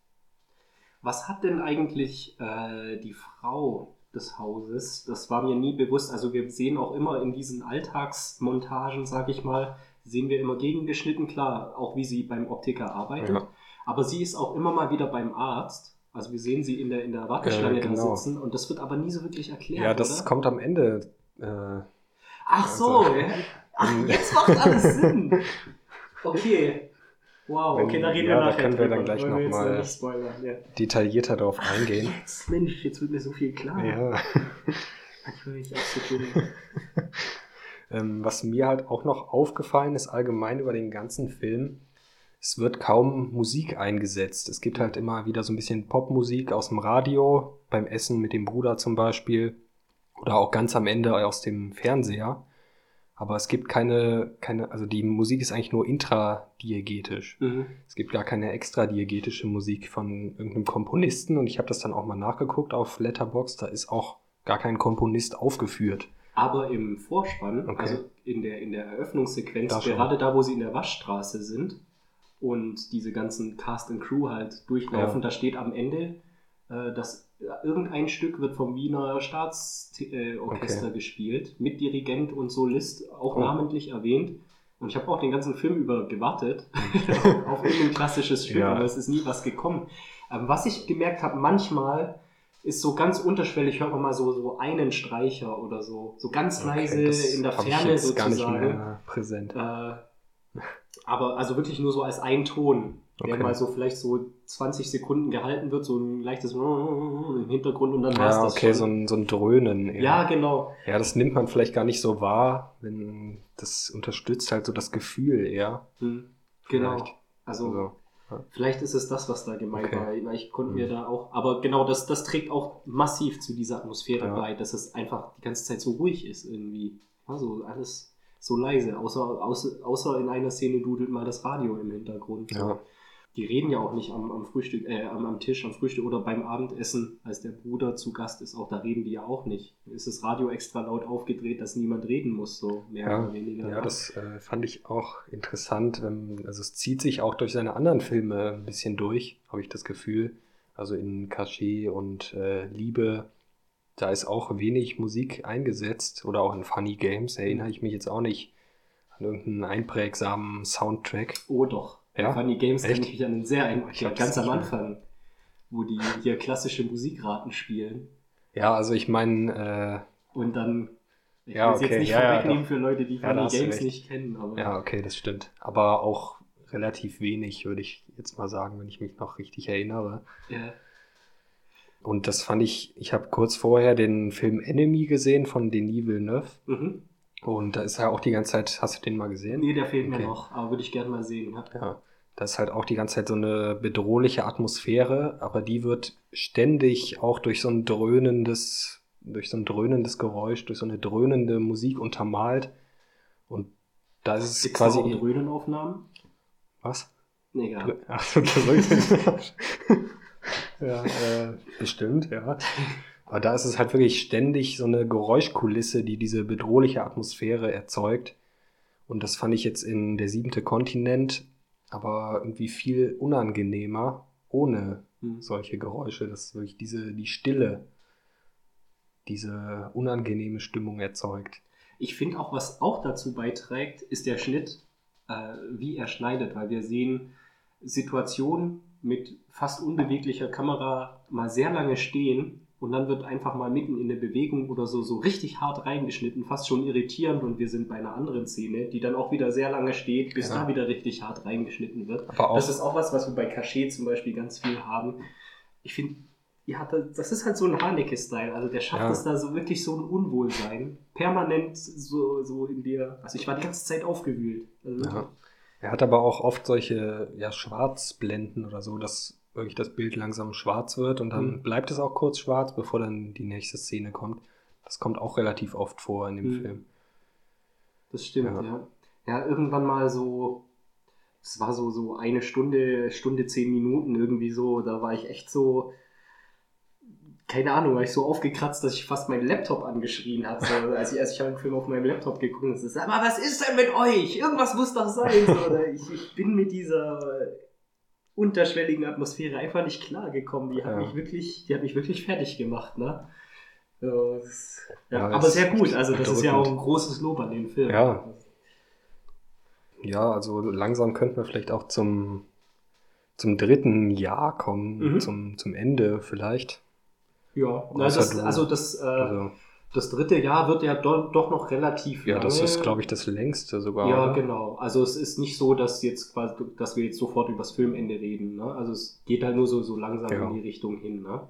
Was hat denn eigentlich äh, die Frau des Hauses? Das war mir nie bewusst. Also wir sehen auch immer in diesen Alltagsmontagen, sag ich mal, sehen wir immer gegengeschnitten, klar, auch wie sie beim Optiker arbeitet. Ja. Aber sie ist auch immer mal wieder beim Arzt. Also wir sehen sie in der, in der Warteschlange Äh, genau. da sitzen und das wird aber nie so wirklich erklärt. Ja, das oder? kommt am Ende. Äh, Ach so, Also- ja. Ach, jetzt macht alles Sinn. Okay. Wow, okay, da reden ja, wir da nachher können wir dann gleich Wollen wir noch jetzt mal- nicht spoilern, ja. detaillierter darauf eingehen. Jetzt, Mensch, jetzt wird mir so viel klar. Ja. Ich. Ähm, was mir halt auch noch aufgefallen ist, allgemein über den ganzen Film, es wird kaum Musik eingesetzt. Es gibt halt immer wieder so ein bisschen Popmusik aus dem Radio, beim Essen mit dem Bruder zum Beispiel, oder auch ganz am Ende aus dem Fernseher. Aber es gibt keine, keine, also die Musik ist eigentlich nur intradiegetisch. Mhm. Es gibt gar keine extradiegetische Musik von irgendeinem Komponisten und ich habe das dann auch mal nachgeguckt auf Letterbox, da ist auch gar kein Komponist aufgeführt. Aber im Vorspann, Okay. also in der, in der Eröffnungssequenz, Da gerade da, wo sie in der Waschstraße sind und diese ganzen Cast and Crew halt durchlaufen, Ja. da steht am Ende, dass irgendein Stück wird vom Wiener Staatsorchester äh, Orchester gespielt, mit Dirigent und Solist, auch Oh. namentlich erwähnt. Und ich habe auch den ganzen Film über gewartet auf irgendein klassisches Stück, Ja. aber es ist nie was gekommen. Ähm, was ich gemerkt habe, manchmal ist so ganz unterschwellig, hört man mal so, so einen Streicher oder so, so ganz leise das in der Ferne jetzt gar nicht sozusagen. mehr präsent. Äh, aber also wirklich nur so als ein Ton, der Okay. mal so vielleicht so 20 Sekunden gehalten wird, so ein leichtes im Hintergrund und dann Ja, das okay, schon. so ein, so ein Dröhnen. eher. ja, genau. ja, das nimmt man vielleicht gar nicht so wahr, wenn das unterstützt halt so das Gefühl eher. Hm, genau. Vielleicht. Also Also, Vielleicht ist es das, was da gemeint Okay. war. Ich konnte mir Mhm. da auch, aber genau, das, das trägt auch massiv zu dieser Atmosphäre Ja. bei, dass es einfach die ganze Zeit so ruhig ist irgendwie. Also alles so leise, außer, außer, außer in einer Szene dudelt mal das Radio im Hintergrund. ja. Die reden ja auch nicht am, am Frühstück, äh, am, am Tisch, am Frühstück oder beim Abendessen, als der Bruder zu Gast ist, auch da reden die ja auch nicht. Ist das Radio extra laut aufgedreht, dass niemand reden muss, so mehr Ja, oder weniger. ja, das äh, fand ich auch interessant. Ähm, also es zieht sich auch durch seine anderen Filme ein bisschen durch, habe ich das Gefühl. Also in Cachet und äh, Liebe, da ist auch wenig Musik eingesetzt. Oder auch in Funny Games, erinnere ich mich jetzt auch nicht an irgendeinen einprägsamen Soundtrack. Oh doch. Ja? Funny Games kann Echt? ich mich an einen sehr ein Ich ja, hab's ganz am. Anfang, wo die hier klassische Musikraten spielen Ja, also ich meine, und dann ich Ja, will es okay, jetzt nicht ja, ja, vorwegnehmen doch. für Leute, die Ja, Funny Games nicht kennen, aber äh, ja, okay, das stimmt. Aber auch relativ wenig, würde ich jetzt mal sagen, wenn ich mich noch richtig erinnere. ja. Und das fand ich, ich habe kurz vorher den Film Enemy gesehen von Denis Villeneuve. Mhm. Und da ist ja auch die ganze Zeit, hast du den mal gesehen? Nee, der fehlt mir Okay. noch, aber würde ich gerne mal sehen. Ja. Ja, Da ist halt auch die ganze Zeit so eine bedrohliche Atmosphäre, aber die wird ständig auch durch so ein dröhnendes, durch so ein dröhnendes Geräusch, durch so eine dröhnende Musik untermalt. Und da ist es Gibt's quasi. auch Dröhnenaufnahmen? Was? Nee, egal. Ach so, ja, äh, bestimmt, ja. Aber da ist es halt wirklich ständig so eine Geräuschkulisse, die diese bedrohliche Atmosphäre erzeugt. Und das fand ich jetzt in der siebente Kontinent aber irgendwie viel unangenehmer ohne Hm. solche Geräusche. Das ist wirklich diese, die Stille, diese unangenehme Stimmung erzeugt. Ich finde auch, was auch dazu beiträgt, ist der Schnitt, äh, wie er schneidet, weil wir sehen Situationen mit fast unbeweglicher Kamera mal sehr lange stehen und dann wird einfach mal mitten in der Bewegung oder so, so richtig hart reingeschnitten, fast schon irritierend und wir sind bei einer anderen Szene, die dann auch wieder sehr lange steht, bis Ja. da wieder richtig hart reingeschnitten wird. Das ist auch was, was wir bei Cachet zum Beispiel ganz viel haben. Ich finde, ja, das ist halt so ein Haneke-Style. Also der schafft Ja. es da so wirklich so ein Unwohlsein. Permanent so, so in dir. Also ich war die ganze Zeit aufgewühlt. Also. Ja. Er hat aber auch oft solche ja, Schwarzblenden oder so, dass wirklich das Bild langsam schwarz wird und dann Mhm. bleibt es auch kurz schwarz, bevor dann die nächste Szene kommt. Das kommt auch relativ oft vor in dem Mhm. Film. Das stimmt, Ja. ja. ja. irgendwann mal so, es war so, so eine Stunde, Stunde, zehn Minuten irgendwie so, da war ich echt so, keine Ahnung, war ich so aufgekratzt, dass ich fast meinen Laptop angeschrien habe. So, als ich, als ich einen Film auf meinem Laptop geguckt habe, so, aber was ist denn mit euch? Irgendwas muss doch sein. So, oder ich, ich bin mit dieser unterschwelligen Atmosphäre einfach nicht klargekommen. Die hat Ja. mich wirklich, die hat mich wirklich fertig gemacht, ne? So, das, ja, aber sehr gut. Also das ist ja auch ein großes Lob an den Film. Ja. Ja, also langsam könnten wir vielleicht auch zum, zum dritten Jahr kommen, Mhm. zum, zum Ende vielleicht. Ja, na, das, also das, äh, Also, das dritte Jahr wird ja do, doch noch relativ ja, das lange. ist, glaube ich, das längste sogar. Ja, oder? genau. Also es ist nicht so, dass jetzt quasi, dass wir jetzt sofort übers Filmende reden. Ne? Also es geht halt nur so, so langsam Ja. in die Richtung hin. Ne?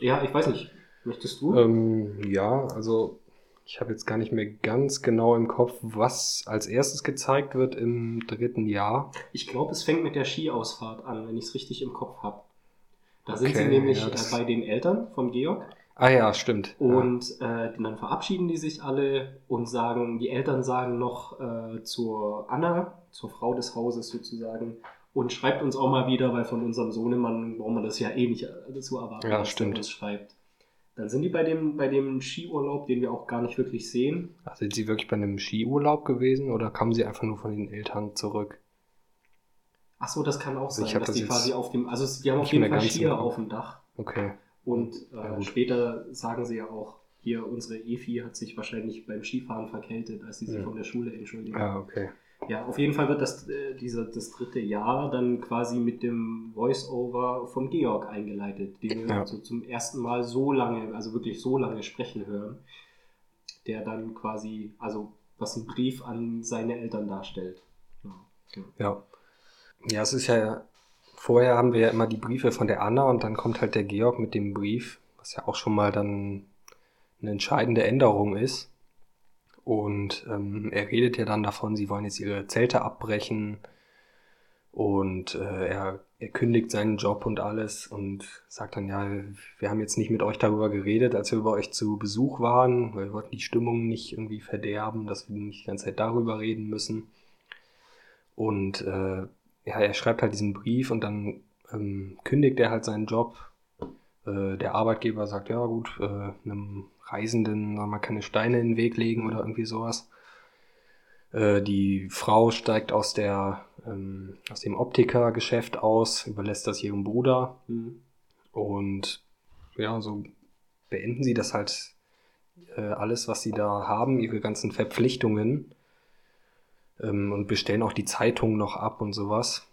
Ja, ich weiß nicht. Möchtest du? Ähm, ja, also ich habe jetzt gar nicht mehr ganz genau im Kopf, was als erstes gezeigt wird im dritten Jahr. Ich glaube, es fängt mit der Skiausfahrt an, wenn ich es richtig im Kopf habe. Da sind sie Okay, nämlich ja, das- äh, bei den Eltern von Georg. Ah ja, stimmt. Und äh, dann verabschieden die sich alle und sagen, die Eltern sagen noch äh, zur Anna, zur Frau des Hauses sozusagen, und schreibt uns auch mal wieder, weil von unserem Sohnemann brauchen wir das ja eh nicht dazu erwarten, Ja, dass stimmt. er uns schreibt. Dann sind die bei dem, bei dem Skiurlaub, den wir auch gar nicht wirklich sehen. Ja. Sind Sie wirklich bei einem Skiurlaub gewesen oder kamen Sie einfach nur von den Eltern zurück? Ach so, das kann auch ich sein, hab dass das die quasi auf dem, also die haben auf jeden Fall Skier Kopf. auf dem Dach. Okay. Und äh, später sagen sie ja auch, hier unsere Efi hat sich wahrscheinlich beim Skifahren verkältet, als sie sich Ja. von der Schule entschuldigen. Ah, okay. Ja, auf jeden Fall wird das, äh, dieser, das dritte Jahr dann quasi mit dem Voice-Over von Georg eingeleitet, den wir Ja. so zum ersten Mal so lange, also wirklich so lange sprechen hören, der dann quasi, also was ein Brief an seine Eltern darstellt. Ja. Ja. Ja, es ist ja, vorher haben wir ja immer die Briefe von der Anna und dann kommt halt der Georg mit dem Brief, was ja auch schon mal dann eine entscheidende Änderung ist. Und ähm, er redet ja dann davon, sie wollen jetzt ihre Zelte abbrechen und äh, er, er kündigt seinen Job und alles und sagt dann, ja, wir haben jetzt nicht mit euch darüber geredet, als wir bei euch zu Besuch waren, weil wir wollten die Stimmung nicht irgendwie verderben, dass wir nicht die ganze Zeit darüber reden müssen. Und äh, ja, er schreibt halt diesen Brief und dann ähm, kündigt er halt seinen Job. Äh, der Arbeitgeber sagt, ja gut, äh, einem Reisenden soll man keine Steine in den Weg legen oder irgendwie sowas. Äh, die Frau steigt aus der ähm, aus dem Optikergeschäft aus, überlässt das ihrem Bruder Mhm. und ja, so beenden sie das halt äh, alles, was sie da haben, ihre ganzen Verpflichtungen ähm, und bestellen auch die Zeitung noch ab und sowas.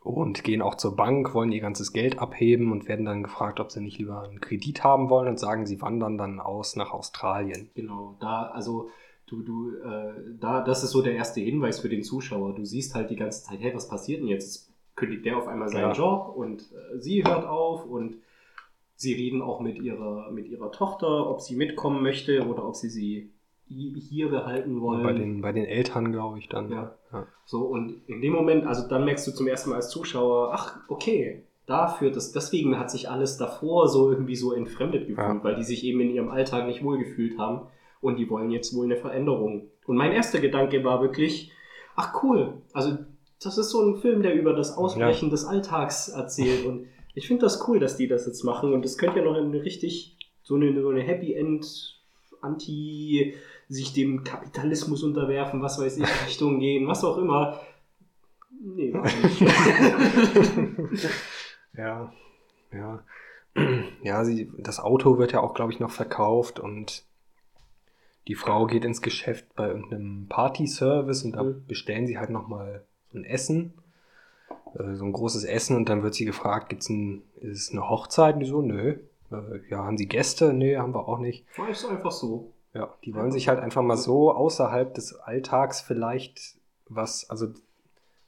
Und gehen auch zur Bank, wollen ihr ganzes Geld abheben und werden dann gefragt, ob sie nicht lieber einen Kredit haben wollen und sagen, sie wandern dann aus nach Australien. Genau, da, also du, du, äh, da, das ist so der erste Hinweis für den Zuschauer. Du siehst halt die ganze Zeit, hey, was passiert denn jetzt? Kündigt der auf einmal seinen Ja. Job und äh, sie hört auf und sie reden auch mit ihrer, mit ihrer Tochter, ob sie mitkommen möchte oder ob sie sie hier behalten wollen. Bei den, bei den Eltern, glaube ich, dann. Ja. Ja. So, und in dem Moment, also dann merkst du zum ersten Mal als Zuschauer, ach, okay, dafür, das, deswegen hat sich alles davor so irgendwie so entfremdet gefühlt, Ja. weil die sich eben in ihrem Alltag nicht wohlgefühlt haben und die wollen jetzt wohl eine Veränderung. Und mein erster Gedanke war wirklich, ach cool, also das ist so ein Film, der über das Ausbrechen des Alltags erzählt und ich finde das cool, dass die das jetzt machen und das könnte ja noch eine richtig, so eine, so eine Happy End, Anti, sich dem Kapitalismus unterwerfen, was weiß ich, Richtung gehen, was auch immer. Nee, war nicht. Ja, ja. Ja, sie, das Auto wird ja auch, glaube ich, noch verkauft und die Frau geht ins Geschäft bei irgendeinem Party-Service und da Mhm. bestellen sie halt nochmal ein Essen, äh, so ein großes Essen und dann wird sie gefragt, gibt's ein, ist es eine Hochzeit? Und die so, nö. Äh, Ja, haben sie Gäste? Nee, haben wir auch nicht. War ist einfach so. Ja, die wollen sich halt einfach mal so außerhalb des Alltags vielleicht was, also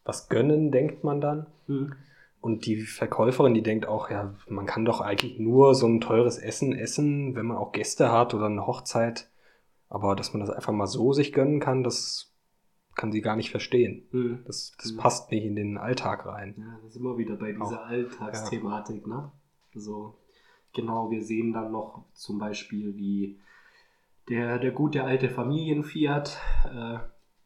was gönnen, denkt man dann. Hm. Und die Verkäuferin, die denkt auch, ja, man kann doch eigentlich nur so ein teures Essen essen, wenn man auch Gäste hat oder eine Hochzeit. Aber dass man das einfach mal so sich gönnen kann, das kann sie gar nicht verstehen. Hm. Das, das Mhm. passt nicht in den Alltag rein. Ja, da sind wir wieder bei dieser Auch. Alltagsthematik, ne? So, genau, wir sehen dann noch zum Beispiel, wie der, der gute alte Familienfiat, äh,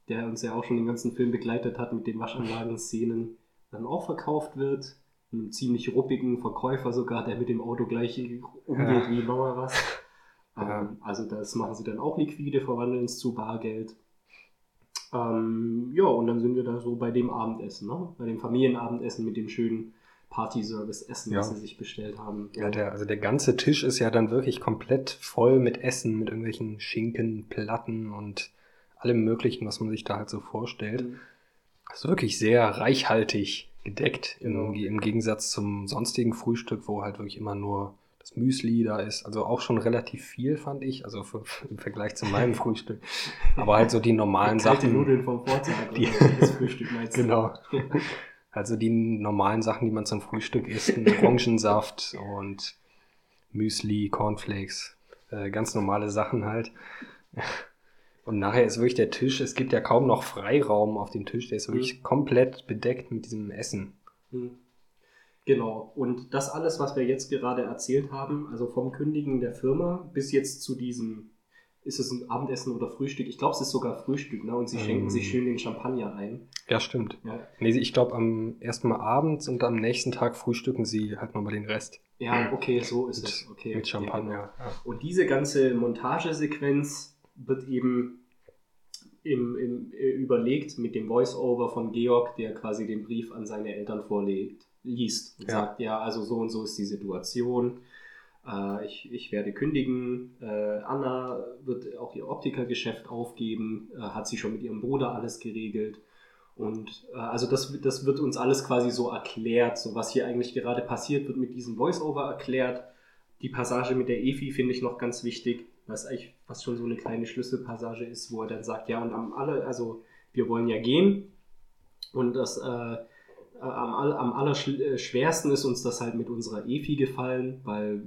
der uns ja auch schon den ganzen Film begleitet hat mit den Waschanlagen-Szenen, dann auch verkauft wird. Einen ziemlich ruppigen Verkäufer sogar, der mit dem Auto gleich umgeht Ja. wie noch was. Ja. Ähm, also das machen sie dann auch liquide, verwandeln es zu Bargeld. Ähm, ja, und dann sind wir da so bei dem Abendessen, ne? bei dem Familienabendessen mit dem schönen Party-Service-Essen, was Ja. sie sich bestellt haben. Ja, der, also der ganze Tisch ist ja dann wirklich komplett voll mit Essen, mit irgendwelchen Schinken, Platten und allem Möglichen, was man sich da halt so vorstellt. Mhm. Ist wirklich sehr reichhaltig gedeckt Genau. im, im Gegensatz zum sonstigen Frühstück, wo halt wirklich immer nur das Müsli da ist. Also auch schon relativ viel, fand ich, also für, im Vergleich zu meinem Frühstück. Aber halt so die normalen Sachen. Nudeln vom Vortag. Die- oder das Frühstück meinst? Genau. Also die normalen Sachen, die man zum Frühstück isst, Orangensaft und Müsli, Cornflakes, äh, ganz normale Sachen halt. Und nachher ist wirklich der Tisch, es gibt ja kaum noch Freiraum auf dem Tisch, der ist wirklich komplett bedeckt mit diesem Essen. Hm. Genau. Und das alles, was wir jetzt gerade erzählt haben, also vom Kündigen der Firma bis jetzt zu diesem, ist es ein Abendessen oder Frühstück? Ich glaube, es ist sogar Frühstück, ne? Und sie schenken Ähm. sich schön den Champagner ein. Ja, stimmt. Ja, Nee, ich glaube am ersten Mal abends und am nächsten Tag frühstücken sie halt nochmal den Rest. ja okay, so ist Mit, es. Okay, mit okay, Champagner. genau. Ja. Und diese ganze Montagesequenz wird eben im, im, äh, überlegt mit dem Voice-Over von Georg, der quasi den Brief an seine Eltern vorlegt, liest und Ja. sagt, ja, also so und so ist die Situation. Äh, ich, ich werde kündigen. Äh, Anna wird auch ihr Optikergeschäft aufgeben. Äh, hat sie schon mit ihrem Bruder alles geregelt. Und äh, also das, das wird uns alles quasi so erklärt. So was hier eigentlich gerade passiert, wird mit diesem Voice-Over erklärt. Die Passage mit der Efi finde ich noch ganz wichtig, was eigentlich fast schon so eine kleine Schlüsselpassage ist, wo er dann sagt, ja, und am alle, also wir wollen ja gehen. Und das äh, äh, am, am allerschwersten ist uns das halt mit unserer Efi gefallen, weil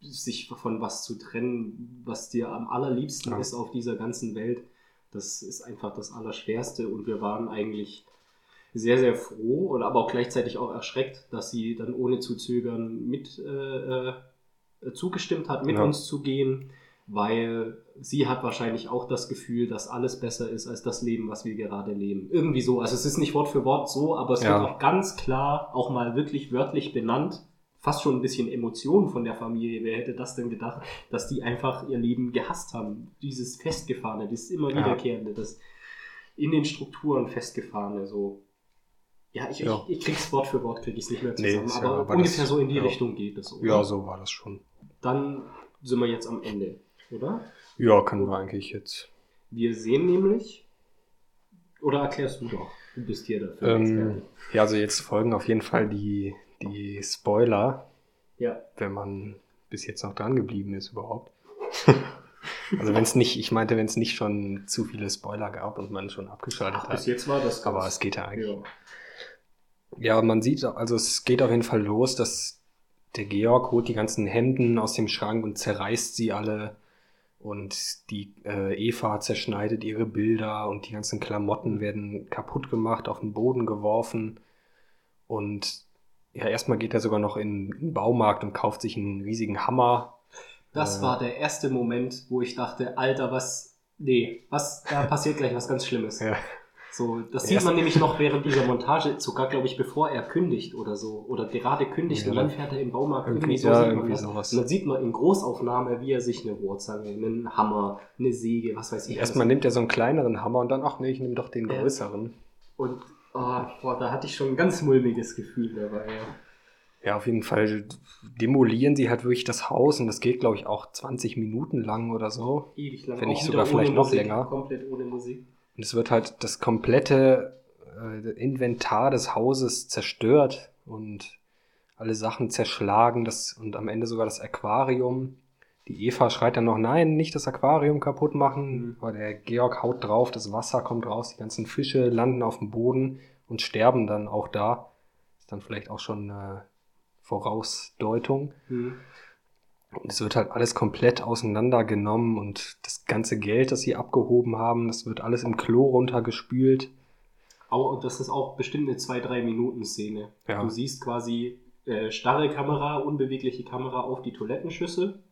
sich von was zu trennen, was dir am allerliebsten Ja. ist auf dieser ganzen Welt, das ist einfach das Allerschwerste. Und wir waren eigentlich sehr, sehr froh und aber auch gleichzeitig auch erschreckt, dass sie dann ohne zu zögern mit äh, äh, zugestimmt hat, mit Ja. uns zu gehen, weil sie hat wahrscheinlich auch das Gefühl, dass alles besser ist als das Leben, was wir gerade leben. Irgendwie so. Also es ist nicht Wort für Wort so, aber es Ja. wird auch ganz klar, auch mal wirklich wörtlich benannt. Fast schon ein bisschen Emotion von der Familie. Wer hätte das denn gedacht, dass die einfach ihr Leben gehasst haben? Dieses Festgefahrene, dieses immer Ja. wiederkehrende, das in den Strukturen festgefahrene, so. Ja, ich, Ja. ich, ich krieg's Wort für Wort, krieg ich's nicht mehr Nee, zusammen, ja- aber aber ungefähr das- so in die ja. Richtung geht es. oder? ja, so war das schon. Dann sind wir jetzt am Ende, oder? Ja, können wir eigentlich jetzt. Wir sehen nämlich, oder erklärst du doch, du bist hier dafür. Ähm, ja, also jetzt folgen auf jeden Fall die, die Spoiler, ja, wenn man bis jetzt noch dran geblieben ist überhaupt. also wenn es nicht, ich meinte, wenn es nicht schon zu viele Spoiler gab und man schon abgeschaltet Ach, bis hat. jetzt war das Aber es geht ja eigentlich. ja. Ja, man sieht, also es geht auf jeden Fall los, dass der Georg holt die ganzen Hemden aus dem Schrank und zerreißt sie alle Und die äh, Eva zerschneidet ihre Bilder und die ganzen Klamotten werden kaputt gemacht, auf den Boden geworfen. Und ja, erstmal geht er sogar noch in den Baumarkt und kauft sich einen riesigen Hammer. Das Äh. war der erste Moment, wo ich dachte, Alter, was, nee, was, da passiert gleich was ganz Schlimmes. Ja. So, das sieht man nämlich noch während dieser Montage, sogar glaube ich, bevor er kündigt oder so, oder gerade kündigt Ja, und dann fährt er im Baumarkt Irgendwie- so ja, irgendwie sowas. Und dann sieht man in Großaufnahme, wie er sich eine Rohrzange, einen Hammer, eine Säge, was weiß ich. Erstmal nimmt er so einen kleineren Hammer und dann, ach nee, ich nehme doch den größeren. Und oh, boah, da hatte ich schon ein ganz mulmiges Gefühl dabei. Ja. Ja, auf jeden Fall demolieren sie halt wirklich das Haus und das geht, glaube ich, auch 20 Minuten lang oder so. Ewig lang. Wenn nicht sogar vielleicht noch Musik, länger. Komplett ohne Musik. Und es wird halt das komplette äh, Inventar des Hauses zerstört und alle Sachen zerschlagen das, und am Ende sogar das Aquarium. Die Eva schreit dann noch, nein, nicht das Aquarium kaputt machen. Mhm. Aber der Georg haut drauf, das Wasser kommt raus, die ganzen Fische landen auf dem Boden und sterben dann auch da. Ist dann vielleicht auch schon eine Vorausdeutung. Hm. Und es wird halt alles komplett auseinandergenommen und das ganze Geld, das sie abgehoben haben, das wird alles im Klo runtergespült. Au- und das ist auch bestimmt eine 2-3 Minuten Szene. Ja. Du siehst quasi äh, starre Kamera, unbewegliche Kamera auf die Toilettenschüssel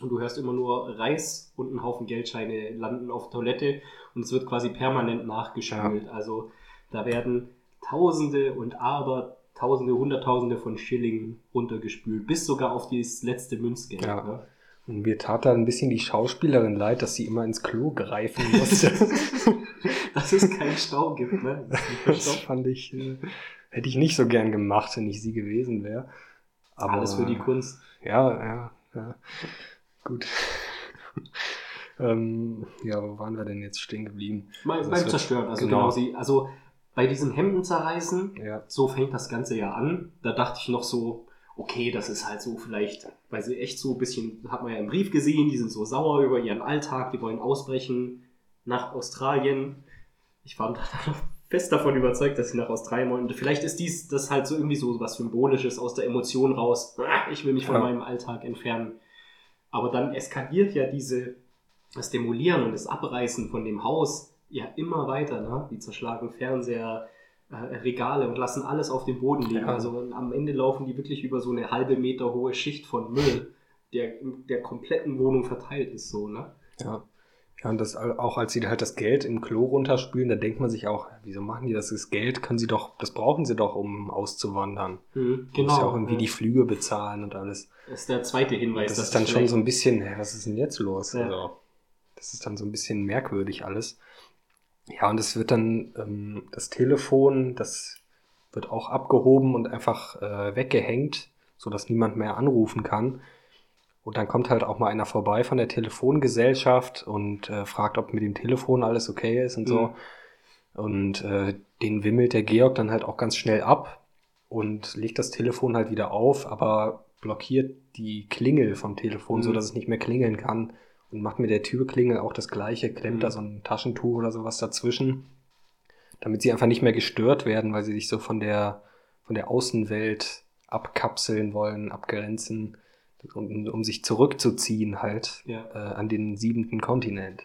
und du hörst immer nur Reis und ein Haufen Geldscheine landen auf Toilette und es wird quasi permanent nachgespült. Also da werden Tausende und aber Tausende, Hunderttausende von Schillingen runtergespült, bis sogar auf das letzte Münzgeld. Ja. Ne? Und mir tat da ein bisschen die Schauspielerin leid, dass sie immer ins Klo greifen musste. Dass es keinen Stau gibt. Ne? Das das fand ich, äh, hätte ich nicht so gern gemacht, wenn ich sie gewesen wäre. Aber Alles für die Kunst. Ja, ja, ja. Gut. ähm, ja, wo waren wir denn jetzt stehen geblieben? Beim, Das beim Zerstören. Also genau. genau, sie, also bei diesem Hemden zerreißen, Ja, so fängt das Ganze ja an. Da dachte ich noch so, okay, das ist halt so vielleicht, weil sie echt so ein bisschen, hat man ja im Brief gesehen, die sind so sauer über ihren Alltag, die wollen ausbrechen nach Australien. Ich war fest davon überzeugt, dass sie nach Australien wollen. Vielleicht ist dies das halt so irgendwie so was Symbolisches aus der Emotion raus. Ah, Ich will mich von Ja. meinem Alltag entfernen. Aber dann eskaliert ja diese, das Demolieren und das Abreißen von dem Haus ja immer weiter. Ne? Die zerschlagen Fernseher, äh, Regale und lassen alles auf dem Boden liegen. Ja. Also am Ende laufen die wirklich über so eine halbe Meter hohe Schicht von Müll, der in der kompletten Wohnung verteilt ist. So, ne? ja. Ja, und das auch als sie halt das Geld im Klo runterspülen, da denkt man sich auch, wieso machen die das? Das Geld können sie doch, das brauchen sie doch, um auszuwandern. Mhm, Genau. Muss ja auch irgendwie ja. die Flüge bezahlen und alles. Das ist der zweite Hinweis. das dass ist dann schon so ein bisschen, hä, was ist denn jetzt los? Ja. Also, das ist dann so ein bisschen merkwürdig alles. Ja, und es wird dann ähm, das Telefon, das wird auch abgehoben und einfach äh, weggehängt, sodass niemand mehr anrufen kann. Und dann kommt halt auch mal einer vorbei von der Telefongesellschaft und äh, fragt, ob mit dem Telefon alles okay ist und so. Mhm. Und äh, den wimmelt der Georg dann halt auch ganz schnell ab und legt das Telefon halt wieder auf, aber blockiert die Klingel vom Telefon, Mhm. so dass es nicht mehr klingeln kann und macht mit der Türklingel auch das gleiche, klemmt Mhm. da so ein Taschentuch oder sowas dazwischen, damit sie einfach nicht mehr gestört werden, weil sie sich so von der von der Außenwelt abkapseln wollen, abgrenzen, um, um sich zurückzuziehen halt Ja. äh, an den siebenten Kontinent,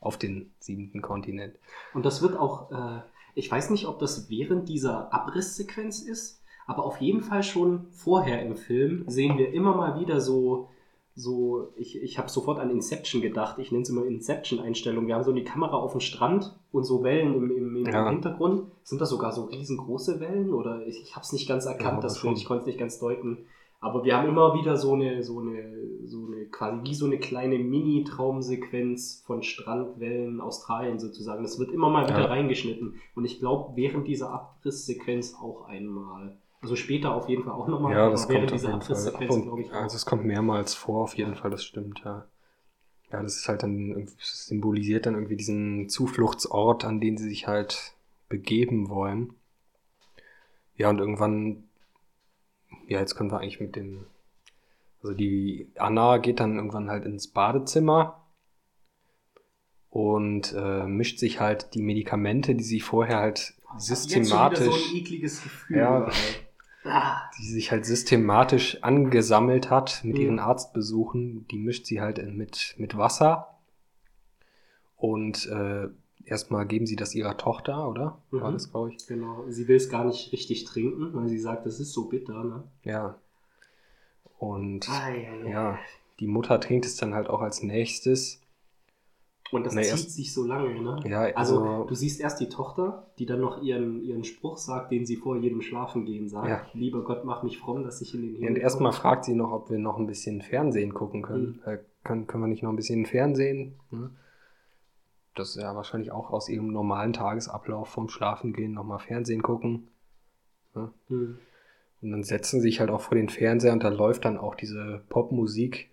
auf den siebenten Kontinent. Und das wird auch, äh, ich weiß nicht, ob das während dieser Abrisssequenz ist, aber auf jeden Fall schon vorher im Film sehen wir immer mal wieder so, so ich, ich habe sofort an Inception gedacht, ich nenne es immer Inception-Einstellung. Wir haben so die Kamera auf dem Strand und so Wellen im, im, im Ja. Hintergrund. Sind das sogar so riesengroße Wellen oder ich, ich habe es nicht ganz Ja, erkannt, aber das. Bild, ich konnte es nicht ganz deuten. Aber wir haben immer wieder so eine, so eine, so eine, quasi wie so eine kleine Mini-Traumsequenz von Strandwellen Australien sozusagen. Das wird immer mal wieder Ja. reingeschnitten. Und ich glaube, während dieser Abrisssequenz auch einmal. Also später auf jeden Fall auch nochmal. Ja, das kommt auf dieser jeden Fall. Und, glaube ich, auch. also es kommt mehrmals vor, auf jeden Fall, das stimmt, ja. Ja, das ist halt dann, symbolisiert dann irgendwie diesen Zufluchtsort, an den sie sich halt begeben wollen. Ja, und irgendwann, ja, jetzt können wir eigentlich mit dem, also die Anna geht dann irgendwann halt ins Badezimmer und äh, mischt sich halt die Medikamente, die sie vorher halt hab Jetzt systematisch so ein ekliges Gefühl. Ja. Ah, die sich halt systematisch angesammelt hat mit Mhm. ihren Arztbesuchen. Die mischt sie halt mit, mit Wasser. Und äh, erstmal geben sie das ihrer Tochter, oder? War Mhm. das, glaube ich. genau. Sie will es gar nicht richtig trinken, weil sie sagt, das ist so bitter, ne? Ja. Und Ah, ja, ja. ja, die Mutter trinkt es dann halt auch als nächstes. Und das Na, zieht erst- sich so lange, ne? Ja, Also, also, du siehst erst die Tochter, die dann noch ihren, ihren Spruch sagt, den sie vor jedem Schlafengehen sagt. Ja. Lieber Gott, mach mich fromm, dass ich in den und Himmel erstmal komme." fragt sie noch, ob wir noch ein bisschen Fernsehen gucken können. Mhm. Äh, können, können wir nicht noch ein bisschen Fernsehen? Ne? Das ist ja wahrscheinlich auch aus ihrem normalen Tagesablauf vom Schlafengehen nochmal Fernsehen gucken. Hm. Und dann setzen sie sich halt auch vor den Fernseher und da läuft dann auch diese Popmusik,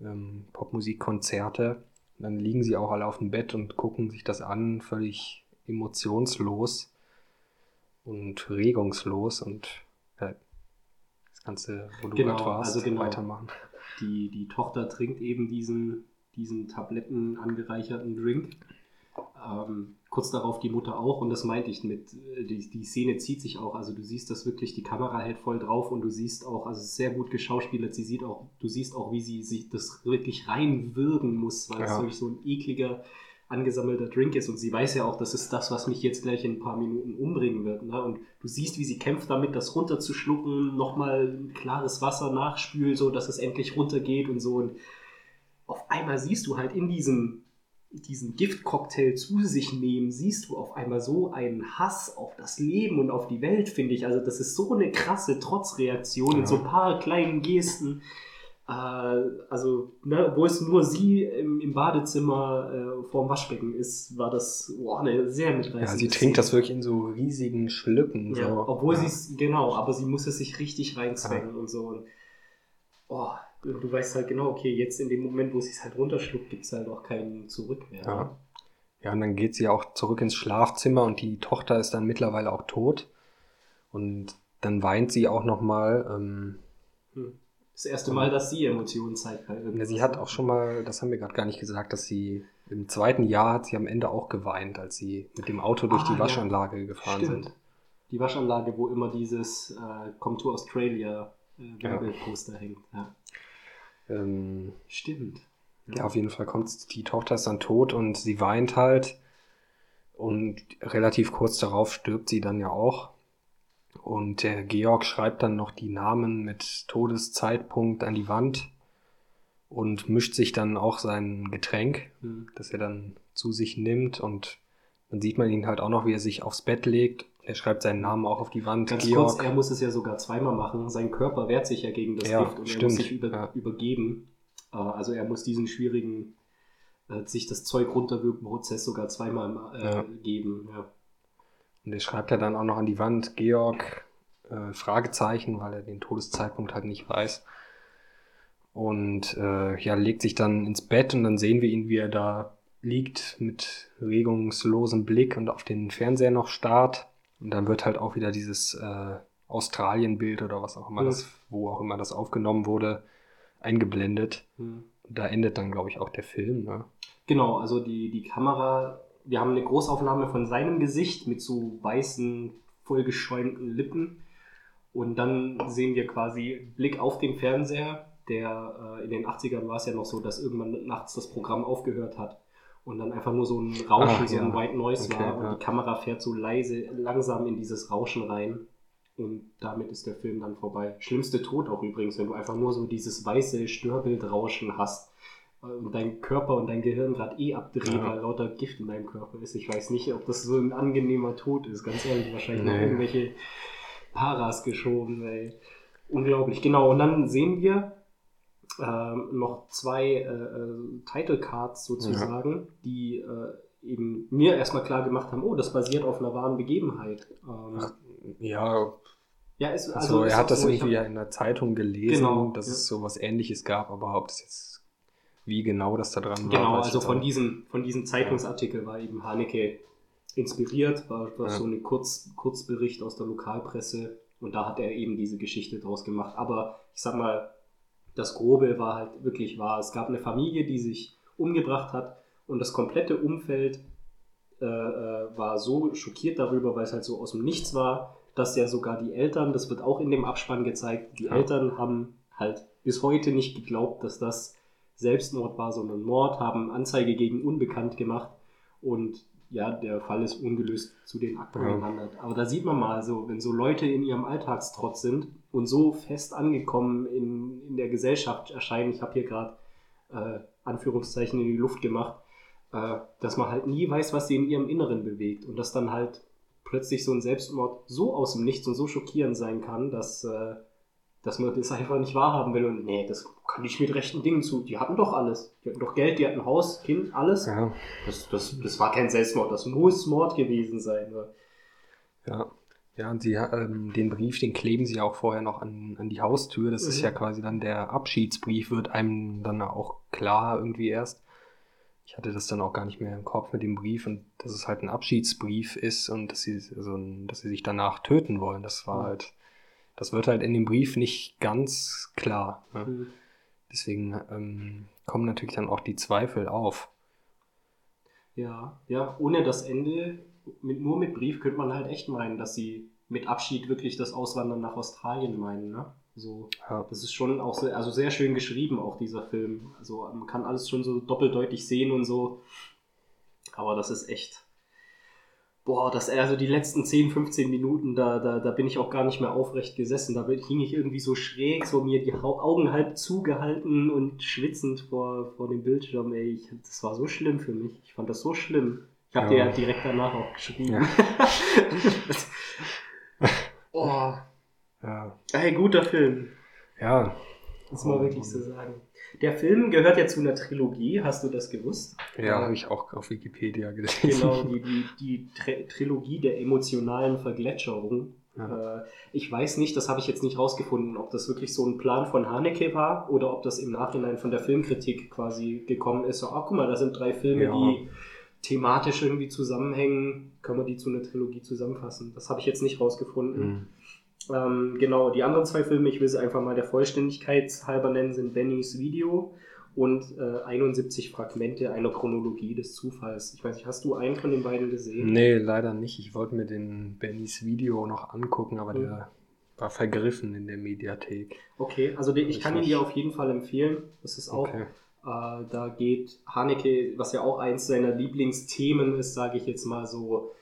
ähm, Popmusikkonzerte. Und dann liegen sie auch alle auf dem Bett und gucken sich das an, völlig emotionslos und regungslos und ja, das Ganze, wo du Genau, gerade warst, also genau. weitermachen. Die, die Tochter trinkt eben diesen, diesen Tabletten angereicherten Drink. Ähm, kurz darauf die Mutter auch und das meinte ich mit, äh, die, die Szene zieht sich auch, also du siehst das wirklich, die Kamera hält voll drauf und du siehst auch, also es ist sehr gut geschauspielert, sie sieht auch, du siehst auch, wie sie sich das wirklich reinwürgen muss, weil es Ja. wirklich so ein ekliger, angesammelter Drink ist und sie weiß ja auch, das ist das, was mich jetzt gleich in ein paar Minuten umbringen wird. Ne? Und du siehst, wie sie kämpft damit, das runterzuschlucken, nochmal klares Wasser nachspült, so dass es endlich runtergeht und so. Und auf einmal siehst du halt in diesem, diesen Giftcocktail zu sich nehmen, siehst du auf einmal so einen Hass auf das Leben und auf die Welt, finde ich. Also das ist so eine krasse Trotzreaktion in Ja. so ein paar kleinen Gesten. Äh, also, ne, wo es nur sie im, im Badezimmer äh, vorm Waschbecken ist, war das boah, eine sehr mitreißende Ja, sie trinkt Szene. das wirklich in so riesigen Schlücken. Ja, so. obwohl ja. sie es, genau, aber sie muss es sich richtig reinzwängen und so. Und, oh, du weißt halt genau, okay, jetzt in dem Moment, wo sie es halt runterschluckt, gibt es halt auch keinen Zurück mehr. Ja. Ja, und dann geht sie auch zurück ins Schlafzimmer und die Tochter ist dann mittlerweile auch tot. Und dann weint sie auch nochmal. Ähm, Hm. Das erste Mal, dass sie Emotionen zeigt. Halt ja, sie hat auch schon mal, das haben wir gerade gar nicht gesagt, dass sie im zweiten Jahr hat sie am Ende auch geweint, als sie mit dem Auto durch Ah, die ja. Waschanlage gefahren Stimmt. sind. Die Waschanlage, wo immer dieses äh, Come to Australia äh, Ja. Werbeposter hängt. Ja. Ähm, Stimmt. Ja, auf jeden Fall kommt die Tochter ist dann tot und sie weint halt. Und relativ kurz darauf stirbt sie dann ja auch. Und der Georg schreibt dann noch die Namen mit Todeszeitpunkt an die Wand und mischt sich dann auch sein Getränk, Hm. das er dann zu sich nimmt. Und dann sieht man ihn halt auch noch, wie er sich aufs Bett legt. Er schreibt seinen Namen auch auf die Wand. Ganz Georg. kurz, er muss es ja sogar zweimal machen. Sein Körper wehrt sich ja gegen das Ja, Gift und er stimmt, muss sich über, ja. übergeben. Äh, also er muss diesen schwierigen, äh, sich das Zeug runterwirken Prozess sogar zweimal äh, Ja. geben. Und der schreibt ja dann auch noch an die Wand, Georg, äh, Fragezeichen, weil er den Todeszeitpunkt halt nicht weiß. Und äh, ja, legt sich dann ins Bett und dann sehen wir ihn, wie er da liegt mit regungslosem Blick und auf den Fernseher noch starrt. Und dann wird halt auch wieder dieses äh, Australien-Bild oder was auch immer Mhm. das, wo auch immer das aufgenommen wurde, eingeblendet. Hm. Und da endet dann, glaube ich, auch der Film. Ne? Genau, also die, die Kamera, wir haben eine Großaufnahme von seinem Gesicht mit so weißen, vollgeschäumten Lippen. Und dann sehen wir quasi Blick auf den Fernseher, der äh, in den 80ern war es ja noch so, dass irgendwann nachts das Programm aufgehört hat. Und dann einfach nur so ein Rauschen, Ah, so ein ja. White Noise Okay, war. Und ja. die Kamera fährt so leise, langsam in dieses Rauschen rein. Und damit ist der Film dann vorbei. Schlimmste Tod auch übrigens, wenn du einfach nur so dieses weiße Störbildrauschen hast äh, und dein Körper und dein Gehirn gerade eh abdreht, Ja. weil lauter Gift in deinem Körper ist. Ich weiß nicht, ob das so ein angenehmer Tod ist. Ganz ehrlich, wahrscheinlich noch Nee. irgendwelche Paras geschoben. Ey. Unglaublich. Genau, und dann sehen wir ähm, noch zwei äh, äh, Title Cards sozusagen, die äh, eben mir erstmal klar gemacht haben, oh, das basiert auf einer wahren Begebenheit. Ähm, Ach, Ja, ja, ist, Also, ist er hat das so, irgendwie hab- ja in der Zeitung gelesen, Genau, dass ja. es so was ähnliches gab, aber ob das jetzt, wie genau das da dran war. Genau, weiß ich also von diesem, von diesem Zeitungsartikel war eben Haneke inspiriert, war, war Ja. so ein Kurz, Kurzbericht aus der Lokalpresse und da hat er eben diese Geschichte draus gemacht. Aber ich sag mal, das Grobe war halt wirklich wahr. Es gab eine Familie, die sich umgebracht hat und das komplette Umfeld äh, äh, war so schockiert darüber, weil es halt so aus dem Nichts war, dass ja sogar die Eltern, das wird auch in dem Abspann gezeigt, die Ja. Eltern haben halt bis heute nicht geglaubt, dass das Selbstmord war, sondern Mord, haben Anzeige gegen Unbekannt gemacht und ja, der Fall ist ungelöst zu den Akten Ja. gewandert. Aber da sieht man mal so, wenn so Leute in ihrem Alltagstrotz sind und so fest angekommen in, in der Gesellschaft erscheinen, ich habe hier gerade äh, Anführungszeichen in die Luft gemacht, äh, dass man halt nie weiß, was sie in ihrem Inneren bewegt und dass dann halt plötzlich so ein Selbstmord so aus dem Nichts und so schockierend sein kann, dass, äh, dass man das einfach nicht wahrhaben will und nee, das kann ich mit rechten Dingen zu. Die hatten doch alles. Die hatten doch Geld, die hatten Haus, Kind, alles. Ja, Das, das, das war kein Selbstmord, das muss Mord gewesen sein. ja. Ja, und sie, ähm, den Brief, den kleben sie auch vorher noch an, an die Haustür. Das ist Mhm. ja quasi dann der Abschiedsbrief, wird einem dann auch klar irgendwie erst. Ich hatte das dann auch gar nicht mehr im Kopf mit dem Brief und dass es halt ein Abschiedsbrief ist und dass sie, also, dass sie sich danach töten wollen. Das war Mhm. halt, das wird halt in dem Brief nicht ganz klar. Ne? Mhm. Deswegen ähm, kommen natürlich dann auch die Zweifel auf. Ja, ja, ohne das Ende, mit, nur mit Brief könnte man halt echt meinen, dass sie mit Abschied wirklich das Auswandern nach Australien meinen, ne? So, Ja, das ist schon auch sehr, also sehr schön geschrieben, auch dieser Film. Also man kann alles schon so doppeldeutig sehen und so. Aber das ist echt. Boah, das, also die letzten 10, 15 Minuten, da, da, da bin ich auch gar nicht mehr aufrecht gesessen. Da hing ich irgendwie so schräg, so mir die Augen halb zugehalten und schwitzend vor, vor dem Bildschirm. Ey, ich, das war so schlimm für mich. Ich fand das so schlimm. Ich habe Ja. dir ja direkt danach auch geschrieben. Ja. oh, ja, ey, guter Film. ja, Muss man wirklich so sagen. Der Film gehört ja zu einer Trilogie, hast du das gewusst? ja habe ich auch auf Wikipedia gelesen. Genau, die, die, die Tri Trilogie der emotionalen Vergletscherung. Ja. Äh, ich weiß nicht, das habe ich jetzt nicht rausgefunden, ob das wirklich so ein Plan von Haneke war oder ob das im Nachhinein von der Filmkritik quasi gekommen ist. So, ah, guck mal, da sind drei Filme, Ja. die thematisch irgendwie zusammenhängen. Können wir die zu einer Trilogie zusammenfassen? Das habe ich jetzt nicht rausgefunden. Mhm. Ähm, genau, die anderen zwei Filme, ich will sie einfach mal der Vollständigkeit halber nennen, sind Bennys Video und äh, 71 Fragmente einer Chronologie des Zufalls. Ich weiß nicht, hast du einen von den beiden gesehen? Nee, leider nicht. Ich wollte mir den Bennys Video noch angucken, aber Mhm. der war vergriffen in der Mediathek. Okay, also den, ich kann ihn dir auf jeden Fall empfehlen. Das ist auch, Okay. äh, da geht Haneke, was ja auch eins seiner Lieblingsthemen ist, sage ich jetzt mal so,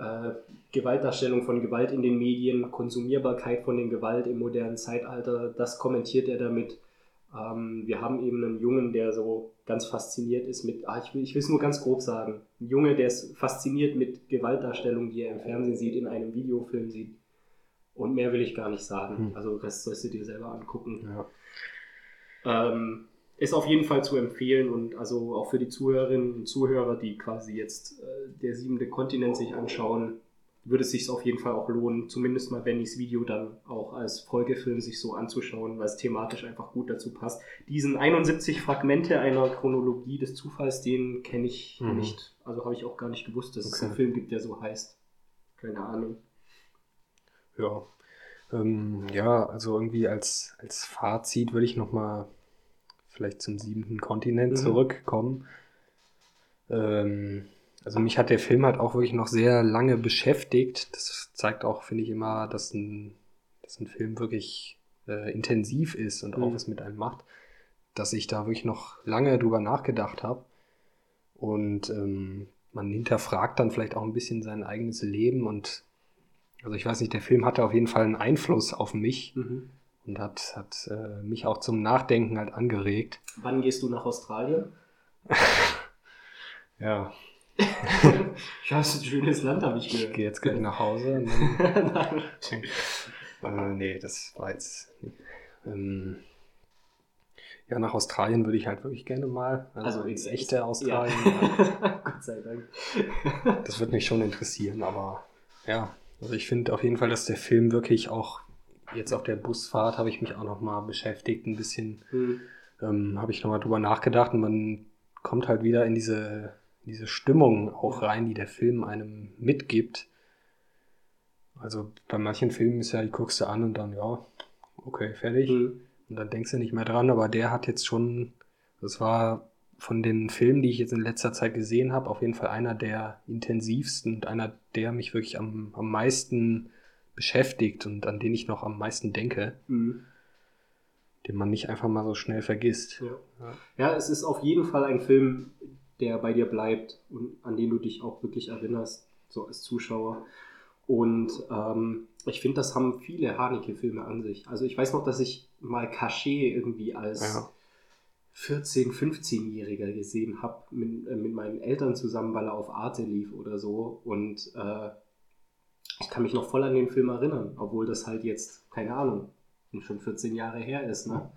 äh, Gewaltdarstellung von Gewalt in den Medien, Konsumierbarkeit von den Gewalt im modernen Zeitalter, das kommentiert er damit. Ähm, wir haben eben einen Jungen, der so ganz fasziniert ist mit, ah, ich will es nur ganz grob sagen, ein Junge, der ist fasziniert mit Gewaltdarstellung, die er im Fernsehen sieht, in einem Videofilm sieht. Und mehr will ich gar nicht sagen. Hm. Also das sollst du dir selber angucken. Ja. Ähm, ist auf jeden Fall zu empfehlen und also auch für die Zuhörerinnen und Zuhörer, die quasi jetzt äh, der siebente Kontinent sich anschauen, würde es sich auf jeden Fall auch lohnen, zumindest mal Bennys Video dann auch als Folgefilm sich so anzuschauen, weil es thematisch einfach gut dazu passt. Diesen 71 Fragmente einer Chronologie des Zufalls, den kenne ich Mhm. nicht. Also habe ich auch gar nicht gewusst, dass es Okay. einen Film gibt, der so heißt. Keine Ahnung. Ja. Ähm, ja, also irgendwie als, als Fazit würde ich nochmal vielleicht zum siebenten Kontinent Mhm. zurückkommen. Ähm, also mich hat der Film halt auch wirklich noch sehr lange beschäftigt. Das zeigt auch, finde ich, immer, dass ein, dass ein Film wirklich äh, intensiv ist und auch Mhm. was mit einem macht, dass ich da wirklich noch lange drüber nachgedacht habe. Und ähm, man hinterfragt dann vielleicht auch ein bisschen sein eigenes Leben und also ich weiß nicht, der Film hatte auf jeden Fall einen Einfluss auf mich Mhm. Und hat, hat äh, mich auch zum Nachdenken halt angeregt. Wann gehst du nach Australien? Ja, ja, ist ein schönes Land, habe ich ich gehört. gehe jetzt gleich nach Hause. Dann, äh, nee, das war jetzt. Ähm, ja, nach Australien würde ich halt wirklich gerne mal. Also, ins echte Australien. Ja. Gott sei Dank. Das würde mich schon interessieren, aber ja, also ich finde auf jeden Fall, dass der Film wirklich auch jetzt auf der Busfahrt habe ich mich auch noch mal beschäftigt, ein bisschen Hm. ähm, habe ich noch mal drüber nachgedacht und man kommt halt wieder in diese diese Stimmung auch rein, die der Film einem mitgibt. Also bei manchen Filmen ist ja, die guckst du an und dann ja, okay, fertig. Hm. Und dann denkst du nicht mehr dran, aber der hat jetzt schon, das war von den Filmen, die ich jetzt in letzter Zeit gesehen habe, auf jeden Fall einer der intensivsten und einer, der mich wirklich am, am meisten beschäftigt und an den ich noch am meisten denke, Mhm. den man nicht einfach mal so schnell vergisst. Ja. ja, es ist auf jeden Fall ein Film, der bei dir bleibt und an den du dich auch wirklich erinnerst, so als Zuschauer. Und ähm, ich finde, das haben viele Haneke-Filme an sich. Also ich weiß noch, dass ich mal Cachet irgendwie als Ja. 14-, 15-Jähriger gesehen habe, mit, äh, mit meinen Eltern zusammen, weil er auf Arte lief oder so. Und äh, ich kann mich noch voll an den Film erinnern, obwohl das halt jetzt, keine Ahnung, schon 14 Jahre her ist. Ne?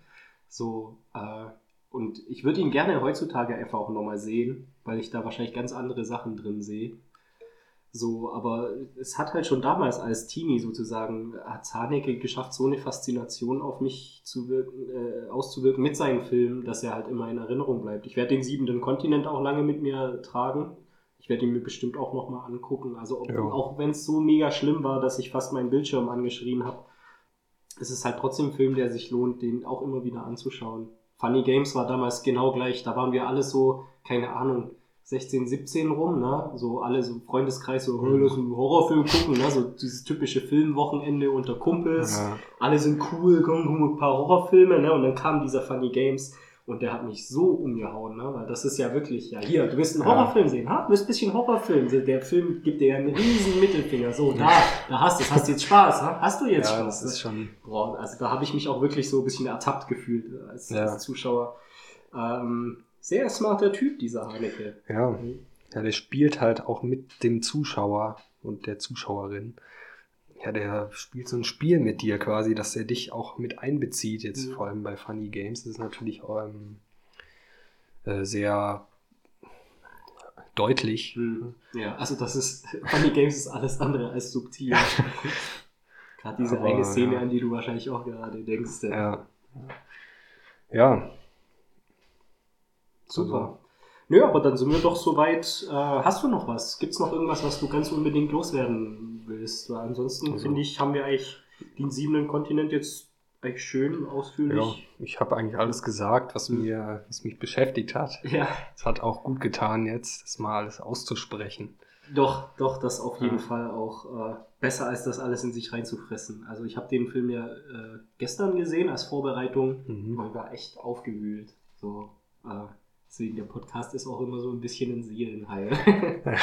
So, äh, und ich würde ihn gerne heutzutage einfach auch nochmal sehen, weil ich da wahrscheinlich ganz andere Sachen drin sehe. So, aber es hat halt schon damals als Teenie sozusagen, hat Haneke geschafft, so eine Faszination auf mich zu wirken, äh, auszuwirken mit seinen Filmen, dass er halt immer in Erinnerung bleibt. Ich werde den siebenten Kontinent auch lange mit mir tragen. Ich werde ihn mir bestimmt auch nochmal angucken. Also ob, Ja. auch wenn es so mega schlimm war, dass ich fast meinen Bildschirm angeschrien habe, es ist halt trotzdem ein Film, der sich lohnt, den auch immer wieder anzuschauen. Funny Games war damals genau gleich. Da waren wir alle so, keine Ahnung, 16, 17 rum, ne? So alle so im Freundeskreis, so, hey, lass einen Horrorfilm gucken, ne? So dieses typische Filmwochenende unter Kumpels. Ja. Alle sind cool, komm, guck ein paar Horrorfilme, ne? Und dann kam dieser Funny Games und der hat mich so umgehauen, ne? Weil das ist ja wirklich, ja, hier, du willst einen Ja. Horrorfilm sehen, ha? Du willst ein bisschen Horrorfilm sehen. Der Film gibt dir ja einen riesen Mittelfinger. So, da, da hast du es. Hast du jetzt Spaß, ha? Hast du jetzt Ja, Spaß? das ist schon. Boah, also da habe ich mich auch wirklich so ein bisschen ertappt gefühlt äh, als, Ja. als Zuschauer. Ähm, sehr smarter Typ, dieser Haneke. Ja. Ja, der spielt halt auch mit dem Zuschauer und der Zuschauerin. Ja, der spielt so ein Spiel mit dir quasi, dass er dich auch mit einbezieht. Jetzt Mhm. vor allem bei Funny Games ist es natürlich ähm, äh, sehr deutlich. Ja, also das ist, Funny Games ist alles andere als subtil. Gerade diese Aber, eine Szene, ja. an die du wahrscheinlich auch gerade denkst. Ja. Ja, Super. Nö, aber dann sind wir doch soweit. Äh, hast du noch was? Gibt es noch irgendwas, was du ganz unbedingt loswerden willst? Weil ansonsten Also- finde ich, haben wir eigentlich den siebenen Kontinent jetzt eigentlich schön ja. ausführlich. ich habe eigentlich alles gesagt, was Mhm. mir, was mich beschäftigt hat. Ja, Es hat auch gut getan, jetzt das mal alles auszusprechen. doch, doch, das auf jeden Ja. Fall auch äh, besser, als das alles in sich reinzufressen. Also ich habe den Film ja äh, gestern gesehen als Vorbereitung Mhm. und war echt aufgewühlt. So, äh, deswegen der Podcast ist auch immer so ein bisschen ein Seelenheil.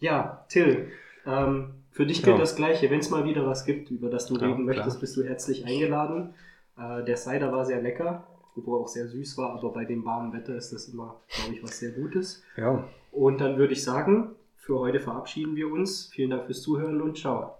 ja, Till, ähm, für dich gilt Ja. das Gleiche. Wenn es mal wieder was gibt, über das du Ja, reden klar. möchtest, bist du herzlich eingeladen. Äh, der Cider war sehr lecker, obwohl er auch sehr süß war, aber bei dem warmen Wetter ist das immer, glaube ich, was sehr Gutes. Ja, Und dann würde ich sagen, für heute verabschieden wir uns. Vielen Dank fürs Zuhören und ciao.